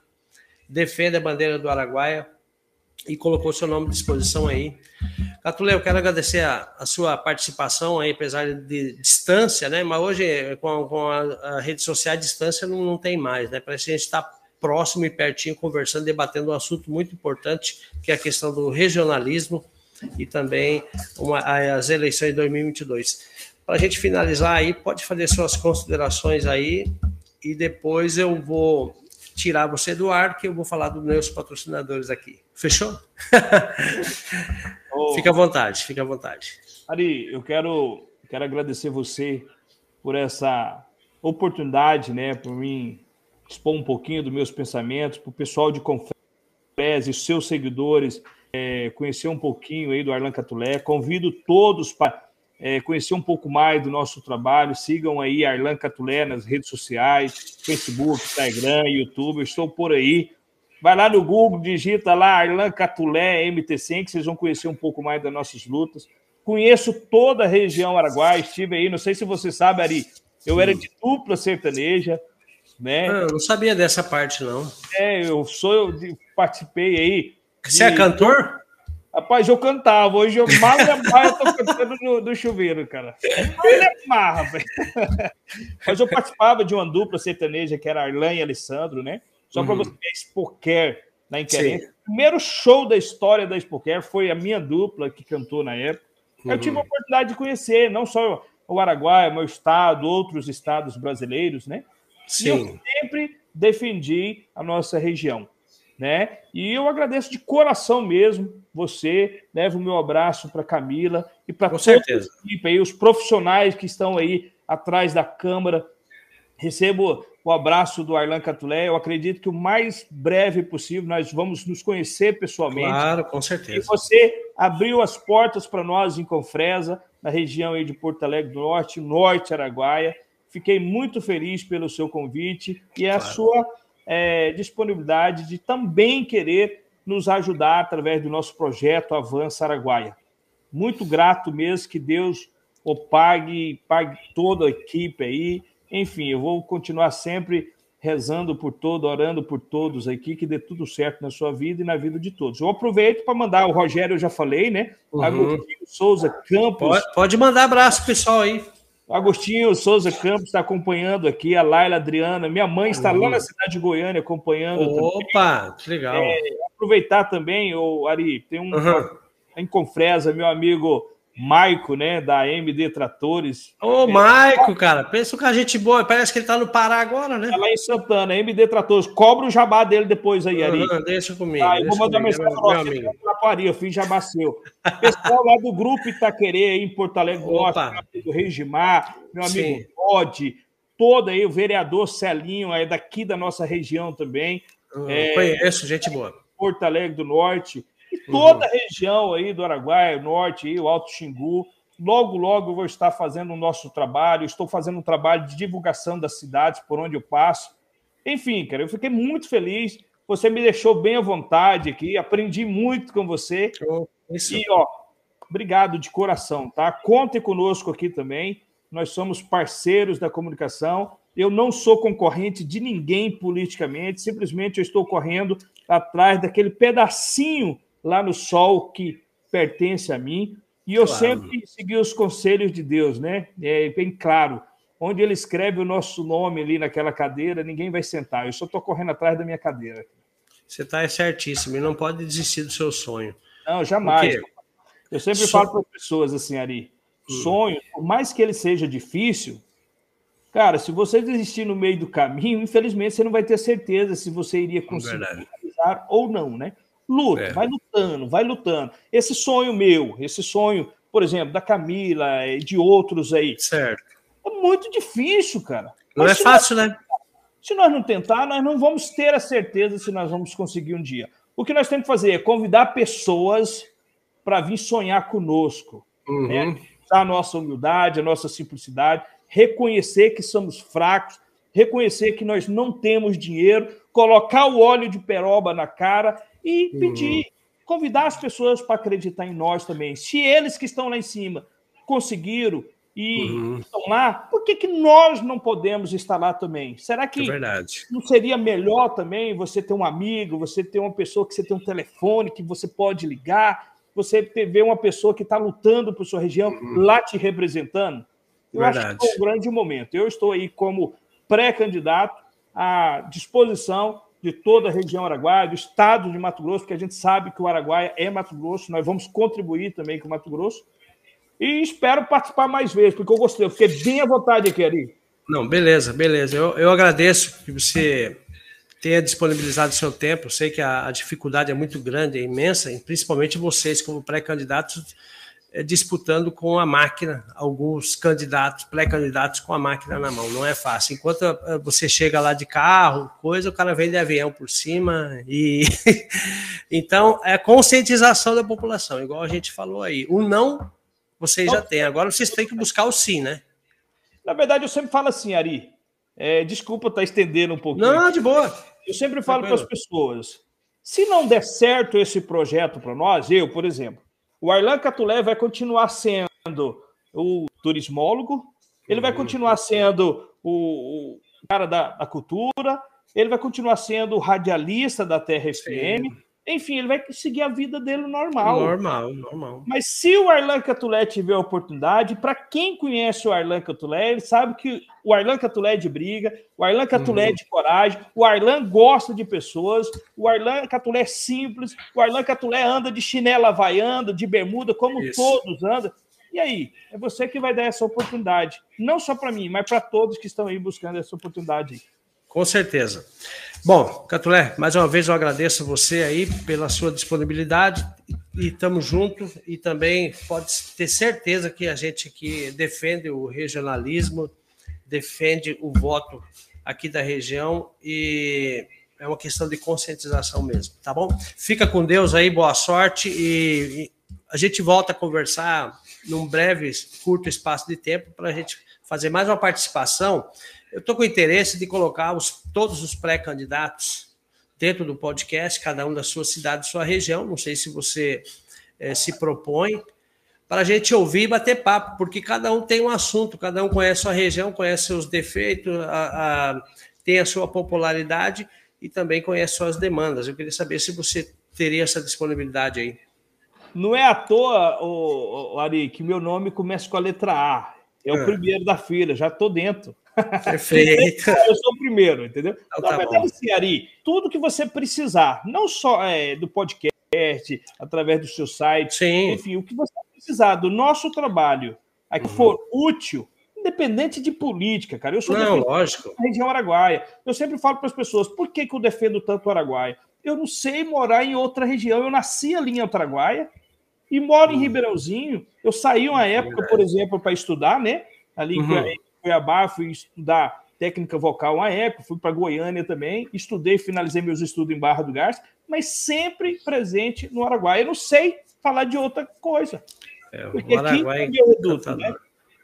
defende a bandeira do Araguaia e colocou seu nome à disposição aí. Catulé, eu quero agradecer a, a, sua participação aí, apesar de distância, né? Mas hoje, com, com a, a, rede social, a distância não, não tem mais, né? Parece que a gente está próximo e pertinho, conversando, debatendo um assunto muito importante, que é a questão do regionalismo e também uma, as eleições de 2022. Para a gente finalizar aí, pode fazer suas considerações aí e depois eu vou tirar você do ar, que eu vou falar dos meus patrocinadores aqui. Fechou? Oh, fica à vontade, fica à vontade. Ari, eu quero, quero agradecer você por essa oportunidade, né, por mim expor um pouquinho dos meus pensamentos, para o pessoal de Confresa e seus seguidores é, conhecer um pouquinho aí do Arlan Catulé. Convido todos para é, conhecer um pouco mais do nosso trabalho. Sigam aí Arlan Catulé nas redes sociais, Facebook, Instagram, YouTube. Eu estou por aí. Vai lá no Google, digita lá Arlan Catulé MT100, que vocês vão conhecer um pouco mais das nossas lutas. Conheço toda a região Araguaia, estive aí, não sei se você sabe, Ari, eu era de dupla sertaneja, né? Ah, não sabia dessa parte, não. É, eu sou, eu participei aí. Você é de... é cantor? Rapaz, eu cantava. Hoje eu mal e mal eu tô cantando no, no chuveiro, cara. Mal e mal, rapaz. Mas eu participava de uma dupla sertaneja que era Arlan e Alessandro, né? Só uhum. para você ver esse poker na internet. primeiro show da história da Expoquer foi a minha dupla que cantou na época. Uhum. Eu tive a oportunidade de conhecer não só o Araguaia, meu estado, outros estados brasileiros, né? Sim. E eu sempre defendi a nossa região, né? E eu agradeço de coração mesmo você, levo o meu abraço para Camila e para toda certeza. a equipe aí, os profissionais que estão aí atrás da câmara. Recebo o abraço do Arlan Catulé. Eu acredito que o mais breve possível nós vamos nos conhecer pessoalmente. Claro, com certeza. E você abriu as portas para nós em Confresa, na região aí de Porto Alegre do Norte, Norte Araguaia. Fiquei muito feliz pelo seu convite e claro. a sua é, disponibilidade de também querer nos ajudar através do nosso projeto Avança Araguaia. Muito grato mesmo, que Deus o pague, pague toda a equipe aí. Enfim, eu vou continuar sempre rezando por todo, orando por todos aqui, que dê tudo certo na sua vida e na vida de todos. Eu aproveito para mandar o Rogério, eu já falei, né? Uhum. Agostinho Souza Campos. Pode, pode mandar abraço, pessoal aí. Agostinho Souza Campos está acompanhando aqui, a Laila Adriana. Minha mãe está uhum. lá na cidade de Goiânia acompanhando. Opa, também. que legal. É, aproveitar também, o Ari, tem um uhum. em Confresa, meu amigo Maico, né, da MD Tratores. Ô, Maico, cara, pensa com a gente boa, parece que ele tá no Pará agora, né? Tá lá em Santana, MD Tratores. Cobra o jabá dele depois aí, Ari. Uhum, deixa comigo. Ah, eu vou mandar mensagem para você, eu fiz jabá seu. Pessoal lá do grupo Itaquerê, aí em Porto Alegre, meu amigo Regimar, meu amigo Todd, todo aí, o vereador Celinho, aí daqui da nossa região também. Uhum, é, conheço, gente boa. Porto Alegre do Norte. E toda a região aí do Araguaia, Norte, aí, o Alto Xingu. Logo, logo eu vou estar fazendo o nosso trabalho. Estou fazendo um trabalho de divulgação das cidades por onde eu passo. Enfim, cara, eu fiquei muito feliz. Você me deixou bem à vontade aqui. Aprendi muito com você. Isso. E, ó, obrigado de coração, tá? Contem conosco aqui também. Nós somos parceiros da comunicação. Eu não sou concorrente de ninguém politicamente, simplesmente eu estou correndo atrás daquele pedacinho lá no sol que pertence a mim. E eu claro. sempre segui os conselhos de Deus, né? É bem claro. Onde ele escreve o nosso nome ali naquela cadeira, ninguém vai sentar. Eu só estou correndo atrás da minha cadeira. Você está certíssimo e não pode desistir do seu sonho. Não, jamais. Eu sempre so... falo para as pessoas assim, Ari, hum. sonho, por mais que ele seja difícil, cara, se você desistir no meio do caminho, infelizmente você não vai ter certeza se você iria conseguir realizar ou não, né? Luta, é. vai lutando, vai lutando. Esse sonho meu, esse sonho, por exemplo, da Camila e de outros aí. Certo. É muito difícil, cara. Não Mas é fácil, nós, né? Se nós não tentar, nós não vamos ter a certeza se nós vamos conseguir um dia. O que nós temos que fazer é convidar pessoas para vir sonhar conosco. Uhum. Né? A nossa humildade, a nossa simplicidade, reconhecer que somos fracos, reconhecer que nós não temos dinheiro, colocar o óleo de peroba na cara e pedir, uhum. convidar as pessoas para acreditar em nós também. Se eles que estão lá em cima conseguiram e uhum. estão lá, por que, que nós não podemos estar lá também? Será que é não seria melhor também você ter um amigo, você ter uma pessoa que você tem um telefone que você pode ligar, você ver uma pessoa que está lutando por sua região uhum. lá te representando? Eu Verdade. acho que é um grande momento. Eu estou aí como pré-candidato à disposição de toda a região Araguaia, do estado de Mato Grosso, porque a gente sabe que o Araguaia é Mato Grosso, nós vamos contribuir também com o Mato Grosso. E espero participar mais vezes, porque eu gostei, eu fiquei bem à vontade aqui, Ari. Não, beleza, beleza. Eu, eu agradeço que você tenha disponibilizado seu tempo. Eu sei que a, a dificuldade é muito grande, é imensa, e principalmente vocês, como pré-candidatos, disputando com a máquina, alguns candidatos, pré-candidatos com a máquina na mão. Não é fácil. Enquanto eh, você chega lá de carro, coisa, o cara vem de avião por cima. e Então, é conscientização da população, igual a gente falou aí. O não, vocês já têm. Agora vocês têm que buscar o sim, né? Na verdade, eu sempre falo assim, Ari. É, desculpa estar tá estendendo um pouquinho. Não, de boa. Eu sempre falo para as pessoas: se não der certo esse projeto para nós, eu, por exemplo, o Arlan Catulé vai continuar sendo o turismólogo, ele vai continuar sendo o, o cara da, da, cultura, ele vai continuar sendo o radialista da Terra FM, enfim, ele vai seguir a vida dele normal. Normal, normal. Mas se o Arlan Catulé tiver a oportunidade, para quem conhece o Arlan Catulé, ele sabe que o Arlan Catulé é de briga, o Arlan Catulé é uhum. é de coragem, o Arlan gosta de pessoas, o Arlan Catulé é simples, o Arlan Catulé anda de chinela havaiana, de bermuda, como Isso. todos andam. E aí, é você que vai dar essa oportunidade. Não só para mim, mas para todos que estão aí buscando essa oportunidade. Com certeza. Bom, Catulé, mais uma vez eu agradeço você aí pela sua disponibilidade e estamos juntos e também pode ter certeza que a gente aqui defende o regionalismo, defende o voto aqui da região e é uma questão de conscientização mesmo, tá bom? Fica com Deus aí, boa sorte e, a gente volta a conversar num breve, curto espaço de tempo para a gente fazer mais uma participação eu estou com interesse de colocar os, todos os pré-candidatos dentro do podcast, cada um da sua cidade, sua região. Não sei se você é, se propõe para a gente ouvir e bater papo, porque cada um tem um assunto, cada um conhece a sua região, conhece seus defeitos, a, a, tem a sua popularidade e também conhece suas demandas. Eu queria saber se você teria essa disponibilidade aí. Não é à toa, o, o Ari, que meu nome começa com a letra A. É o é. primeiro da fila, já estou dentro. Perfeito. Eu sou o primeiro, entendeu? Então, tá verdade, assim, Ari, tudo que você precisar, não só é, do podcast, através do seu site, Sim. enfim, o que você precisar do nosso trabalho, a que uhum. for útil, independente de política, cara. Eu sou não, lógico. da região Araguaia. Eu sempre falo para as pessoas, por que, que eu defendo tanto o Araguaia? Eu não sei morar em outra região. Eu nasci ali em Araguaia e moro uhum. em Ribeirãozinho. Eu saí uma época, por exemplo, para estudar, né? Ali uhum. Cuiabá, fui estudar técnica vocal uma época, fui para Goiânia também, estudei, finalizei meus estudos em Barra do Garça, mas sempre presente no Araguaia. Eu não sei falar de outra coisa. É, porque o Araguaia aqui é reduto, né?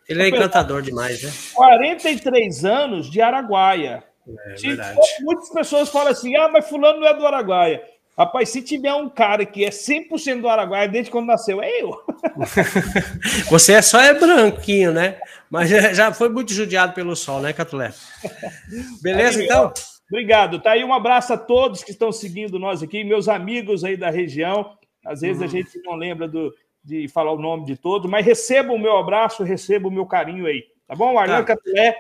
Ele é encantador demais, né? 43 anos de Araguaia. É, verdade. Muitas pessoas falam assim: ah, mas Fulano não é do Araguaia. Rapaz, se tiver um cara que é 100% do Araguaia desde quando nasceu, é eu. Você é só é branquinho, né? Mas já foi muito judiado pelo sol, né, Catulé? Beleza, aí, então? Obrigado. Tá aí um abraço a todos que estão seguindo nós aqui, meus amigos aí da região. Às vezes uhum. a gente não lembra do, de falar o nome de todos, mas receba o meu abraço, receba o meu carinho aí. Tá bom? Arlan tá. Catulé,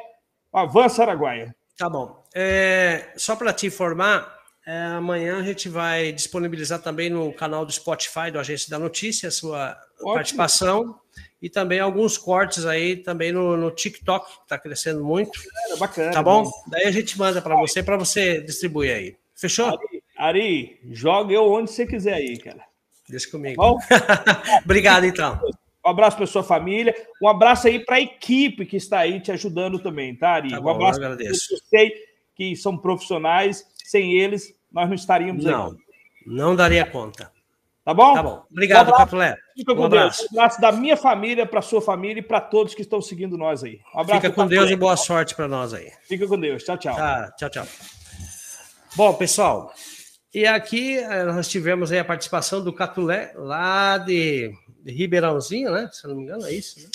avança Araguaia. Tá bom. É, só para te informar, é, amanhã a gente vai disponibilizar também no canal do Spotify do Agência da Notícia a sua Ótimo. participação e também alguns cortes aí também no, no TikTok, que está crescendo muito. É, bacana. Tá bom? Daí a gente manda para você, para você distribuir aí. Fechou? Ari, Ari, joga eu onde você quiser aí, cara. Deixa comigo. Tá bom? Obrigado, então. Um abraço para sua família. Um abraço aí para a equipe que está aí te ajudando também, tá, Ari? Tá bom, um abraço eu agradeço. Eu sei que são profissionais. Sem eles, nós não estaríamos não, aí. Não, daria conta. Tá bom? Tá bom. Obrigado, um Capulé. Fica com um Deus. Um abraço da minha família para sua família e para todos que estão seguindo nós aí. Um abraço. Fica com Deus e boa sorte para nós aí. Fica com Deus. Tchau, tchau. Tá, tchau, tchau. Bom, pessoal, e aqui eh, nós tivemos a participação do Catulé, lá de, de Ribeirãozinho, né? Se não me engano, é isso, né?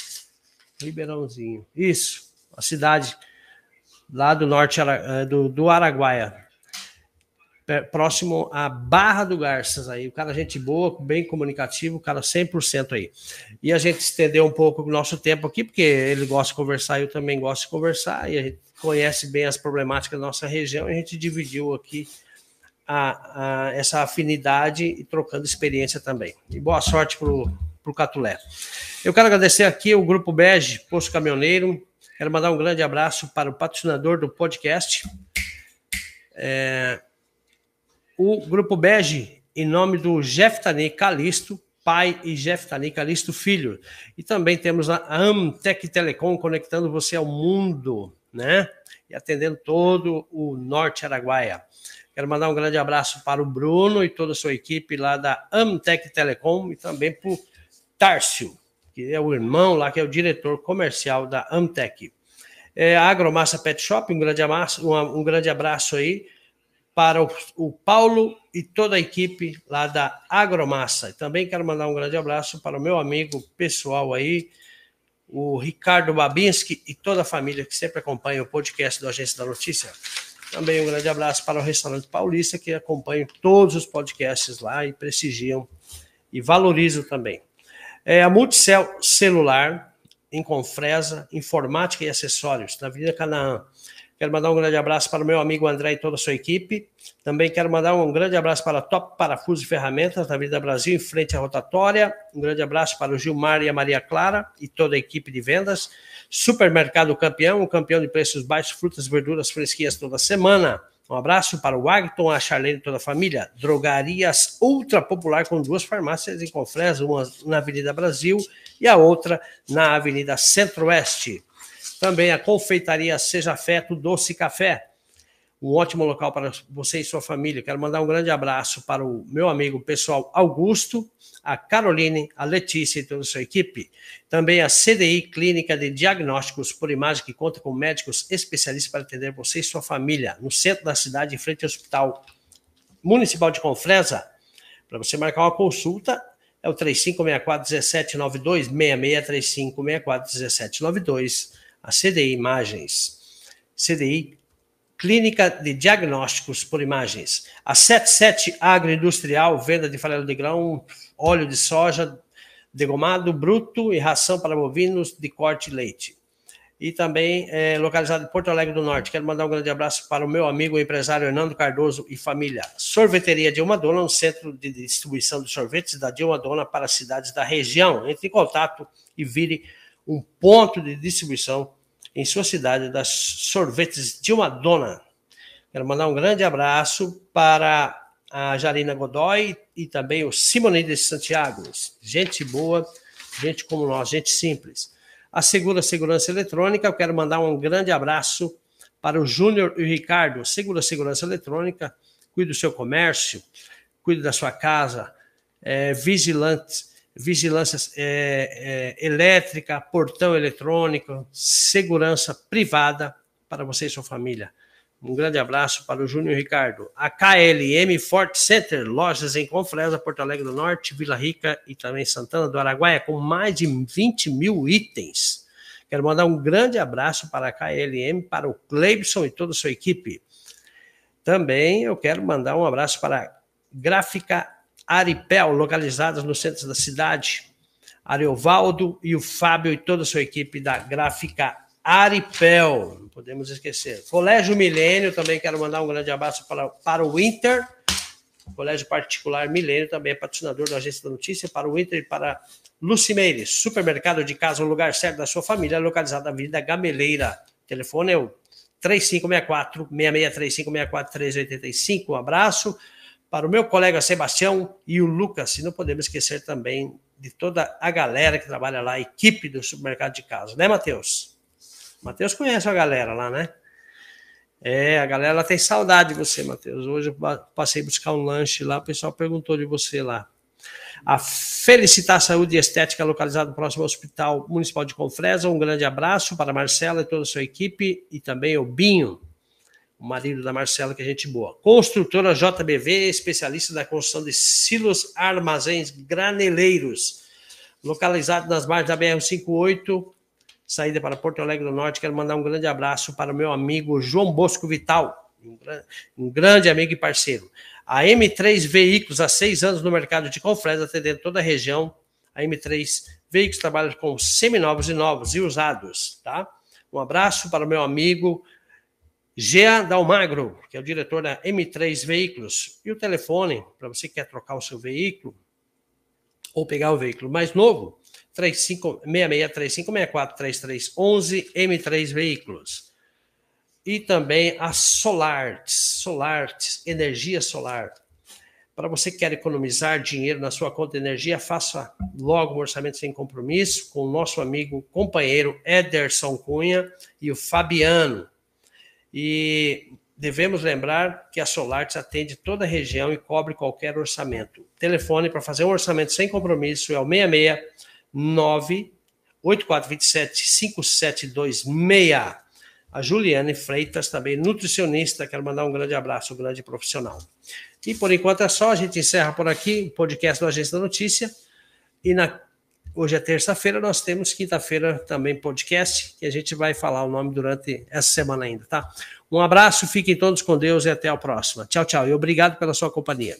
Ribeirãozinho. Isso, a cidade lá do norte eh, do, do Araguaia próximo à Barra do Garças aí, o cara gente boa, bem comunicativo, o cara 100% aí. E a gente estendeu um pouco o nosso tempo aqui, porque ele gosta de conversar, eu também gosto de conversar, e a gente conhece bem as problemáticas da nossa região, e a gente dividiu aqui a, a, essa afinidade e trocando experiência também. E boa sorte para o Catulé. Eu quero agradecer aqui o Grupo Bege, Posto Caminhoneiro, quero mandar um grande abraço para o patrocinador do podcast, é, o Grupo Bege, em nome do Jeftani Calisto, pai, e Jeftani Calisto filho. E também temos a Amtec Telecom conectando você ao mundo, né? E atendendo todo o Norte Araguaia. Quero mandar um grande abraço para o Bruno e toda a sua equipe lá da Amtec Telecom e também para o Tárcio, que é o irmão lá, que é o diretor comercial da Amtec. É, Agromassa Pet Shop, um grande, abraço, um, um grande abraço aí para o, o, Paulo e toda a equipe lá da Agromassa. Também quero mandar um grande abraço para o meu amigo pessoal aí, o Ricardo Babinski e toda a família que sempre acompanha o podcast do Agência da Notícia. Também um grande abraço para o Restaurante Paulista, que acompanha todos os podcasts lá e prestigiam e valorizam também. É, a Multicel Celular, em Confresa, Informática e Acessórios, na Avenida Canaã. Quero mandar um grande abraço para o meu amigo André e toda a sua equipe. Também quero mandar um grande abraço para a Top Parafuso e Ferramentas, na Avenida Brasil, em frente à rotatória. Um grande abraço para o Gilmar e a Maria Clara e toda a equipe de vendas. Supermercado Campeão, um campeão de preços baixos, frutas e verduras fresquinhas toda semana. Um abraço para o Agton, a Charlene e toda a família. Drogarias Ultra Popular, com duas farmácias em Confresa, uma na Avenida Brasil e a outra na Avenida Centro-Oeste. Também a confeitaria Seja Afeto Doce Café, um ótimo local para você e sua família. Quero mandar um grande abraço para o meu amigo pessoal Augusto, a Caroline, a Letícia e toda a sua equipe. Também a CDI Clínica de Diagnósticos por Imagem, que conta com médicos especialistas para atender você e sua família, no centro da cidade, em frente ao Hospital Municipal de Confresa. Para você marcar uma consulta, é o 3564-1792, 663564-1792, a CDI Imagens. CDI Clínica de Diagnósticos por Imagens. A 77 Agroindustrial, venda de farelo de grão, óleo de soja, degomado bruto e ração para bovinos de corte e leite. E também é, localizado em Porto Alegre do Norte. Quero mandar um grande abraço para o meu amigo o empresário Hernando Cardoso e família. Sorveteria Dilma Dona, um centro de distribuição de sorvetes da Dilma Dona para as cidades da região. Entre em contato e vire um ponto de distribuição em sua cidade das sorvetes de uma dona. Quero mandar um grande abraço para a Jarina Godoy e também o Simonides Santiago. Gente boa, gente como nós, gente simples. A Segura Segurança Eletrônica, eu quero mandar um grande abraço para o Júnior e o Ricardo. Segura Segurança Eletrônica, cuide do seu comércio, cuide da sua casa, é, vigilante vigilância é, é, elétrica, portão eletrônico, segurança privada para você e sua família. Um grande abraço para o Júnior Ricardo. A KLM Fort Center, lojas em Confresa, Porto Alegre do Norte, Vila Rica e também Santana do Araguaia, com mais de 20 mil itens. Quero mandar um grande abraço para a KLM, para o Cleibson e toda a sua equipe. Também eu quero mandar um abraço para a Gráfica Aripel, localizadas no centro da cidade. Ariovaldo e o Fábio e toda a sua equipe da Gráfica Aripel, não podemos esquecer. Colégio Milênio, também quero mandar um grande abraço para, para o Inter. Colégio Particular Milênio, também é patrocinador da Agência da Notícia, para o Inter e para Lucimeires. Supermercado de casa, o lugar certo da sua família, localizado na Avenida Gameleira. O telefone é o 3564 6635 385. Um abraço para o meu colega Sebastião e o Lucas, e não podemos esquecer também de toda a galera que trabalha lá, a equipe do supermercado de casa, né, Matheus? Matheus conhece a galera lá, né? É, a galera tem saudade de você, Matheus. Hoje eu passei buscar um lanche lá, o pessoal perguntou de você lá. A Felicitar Saúde e Estética, localizado próximo ao Hospital Municipal de Confresa. Um grande abraço para a Marcela e toda a sua equipe, e também o Binho, o marido da Marcela, que é gente boa. Construtora JBV, especialista da construção de silos, armazéns, graneleiros, localizado nas margens da BR-58, saída para Porto Alegre do Norte. Quero mandar um grande abraço para o meu amigo João Bosco Vital, um grande amigo e parceiro. A M3 Veículos, há seis anos no mercado de Confresa, atendendo toda a região. A M3 Veículos trabalha com seminovos e novos e usados, tá? Um abraço para o meu amigo Jean Dalmagro, que é o diretor da M3 Veículos, e o telefone para você que quer trocar o seu veículo ou pegar o veículo mais novo, 3564-3311 M3 Veículos. E também a Solarts, Solarts, energia solar. Para você que quer economizar dinheiro na sua conta de energia, faça logo um orçamento sem compromisso com o nosso amigo, companheiro Ederson Cunha e o Fabiano. E devemos lembrar que a Solartes atende toda a região e cobre qualquer orçamento. Telefone para fazer um orçamento sem compromisso é o 669 8427 5726. A Juliane Freitas, também nutricionista, quero mandar um grande abraço, um grande profissional. E por enquanto é só, a gente encerra por aqui o podcast do Agência da Notícia. E na hoje é terça-feira, nós temos quinta-feira também podcast, que a gente vai falar o nome durante essa semana ainda, tá? Um abraço, fiquem todos com Deus e até a próxima. Tchau, tchau. E obrigado pela sua companhia.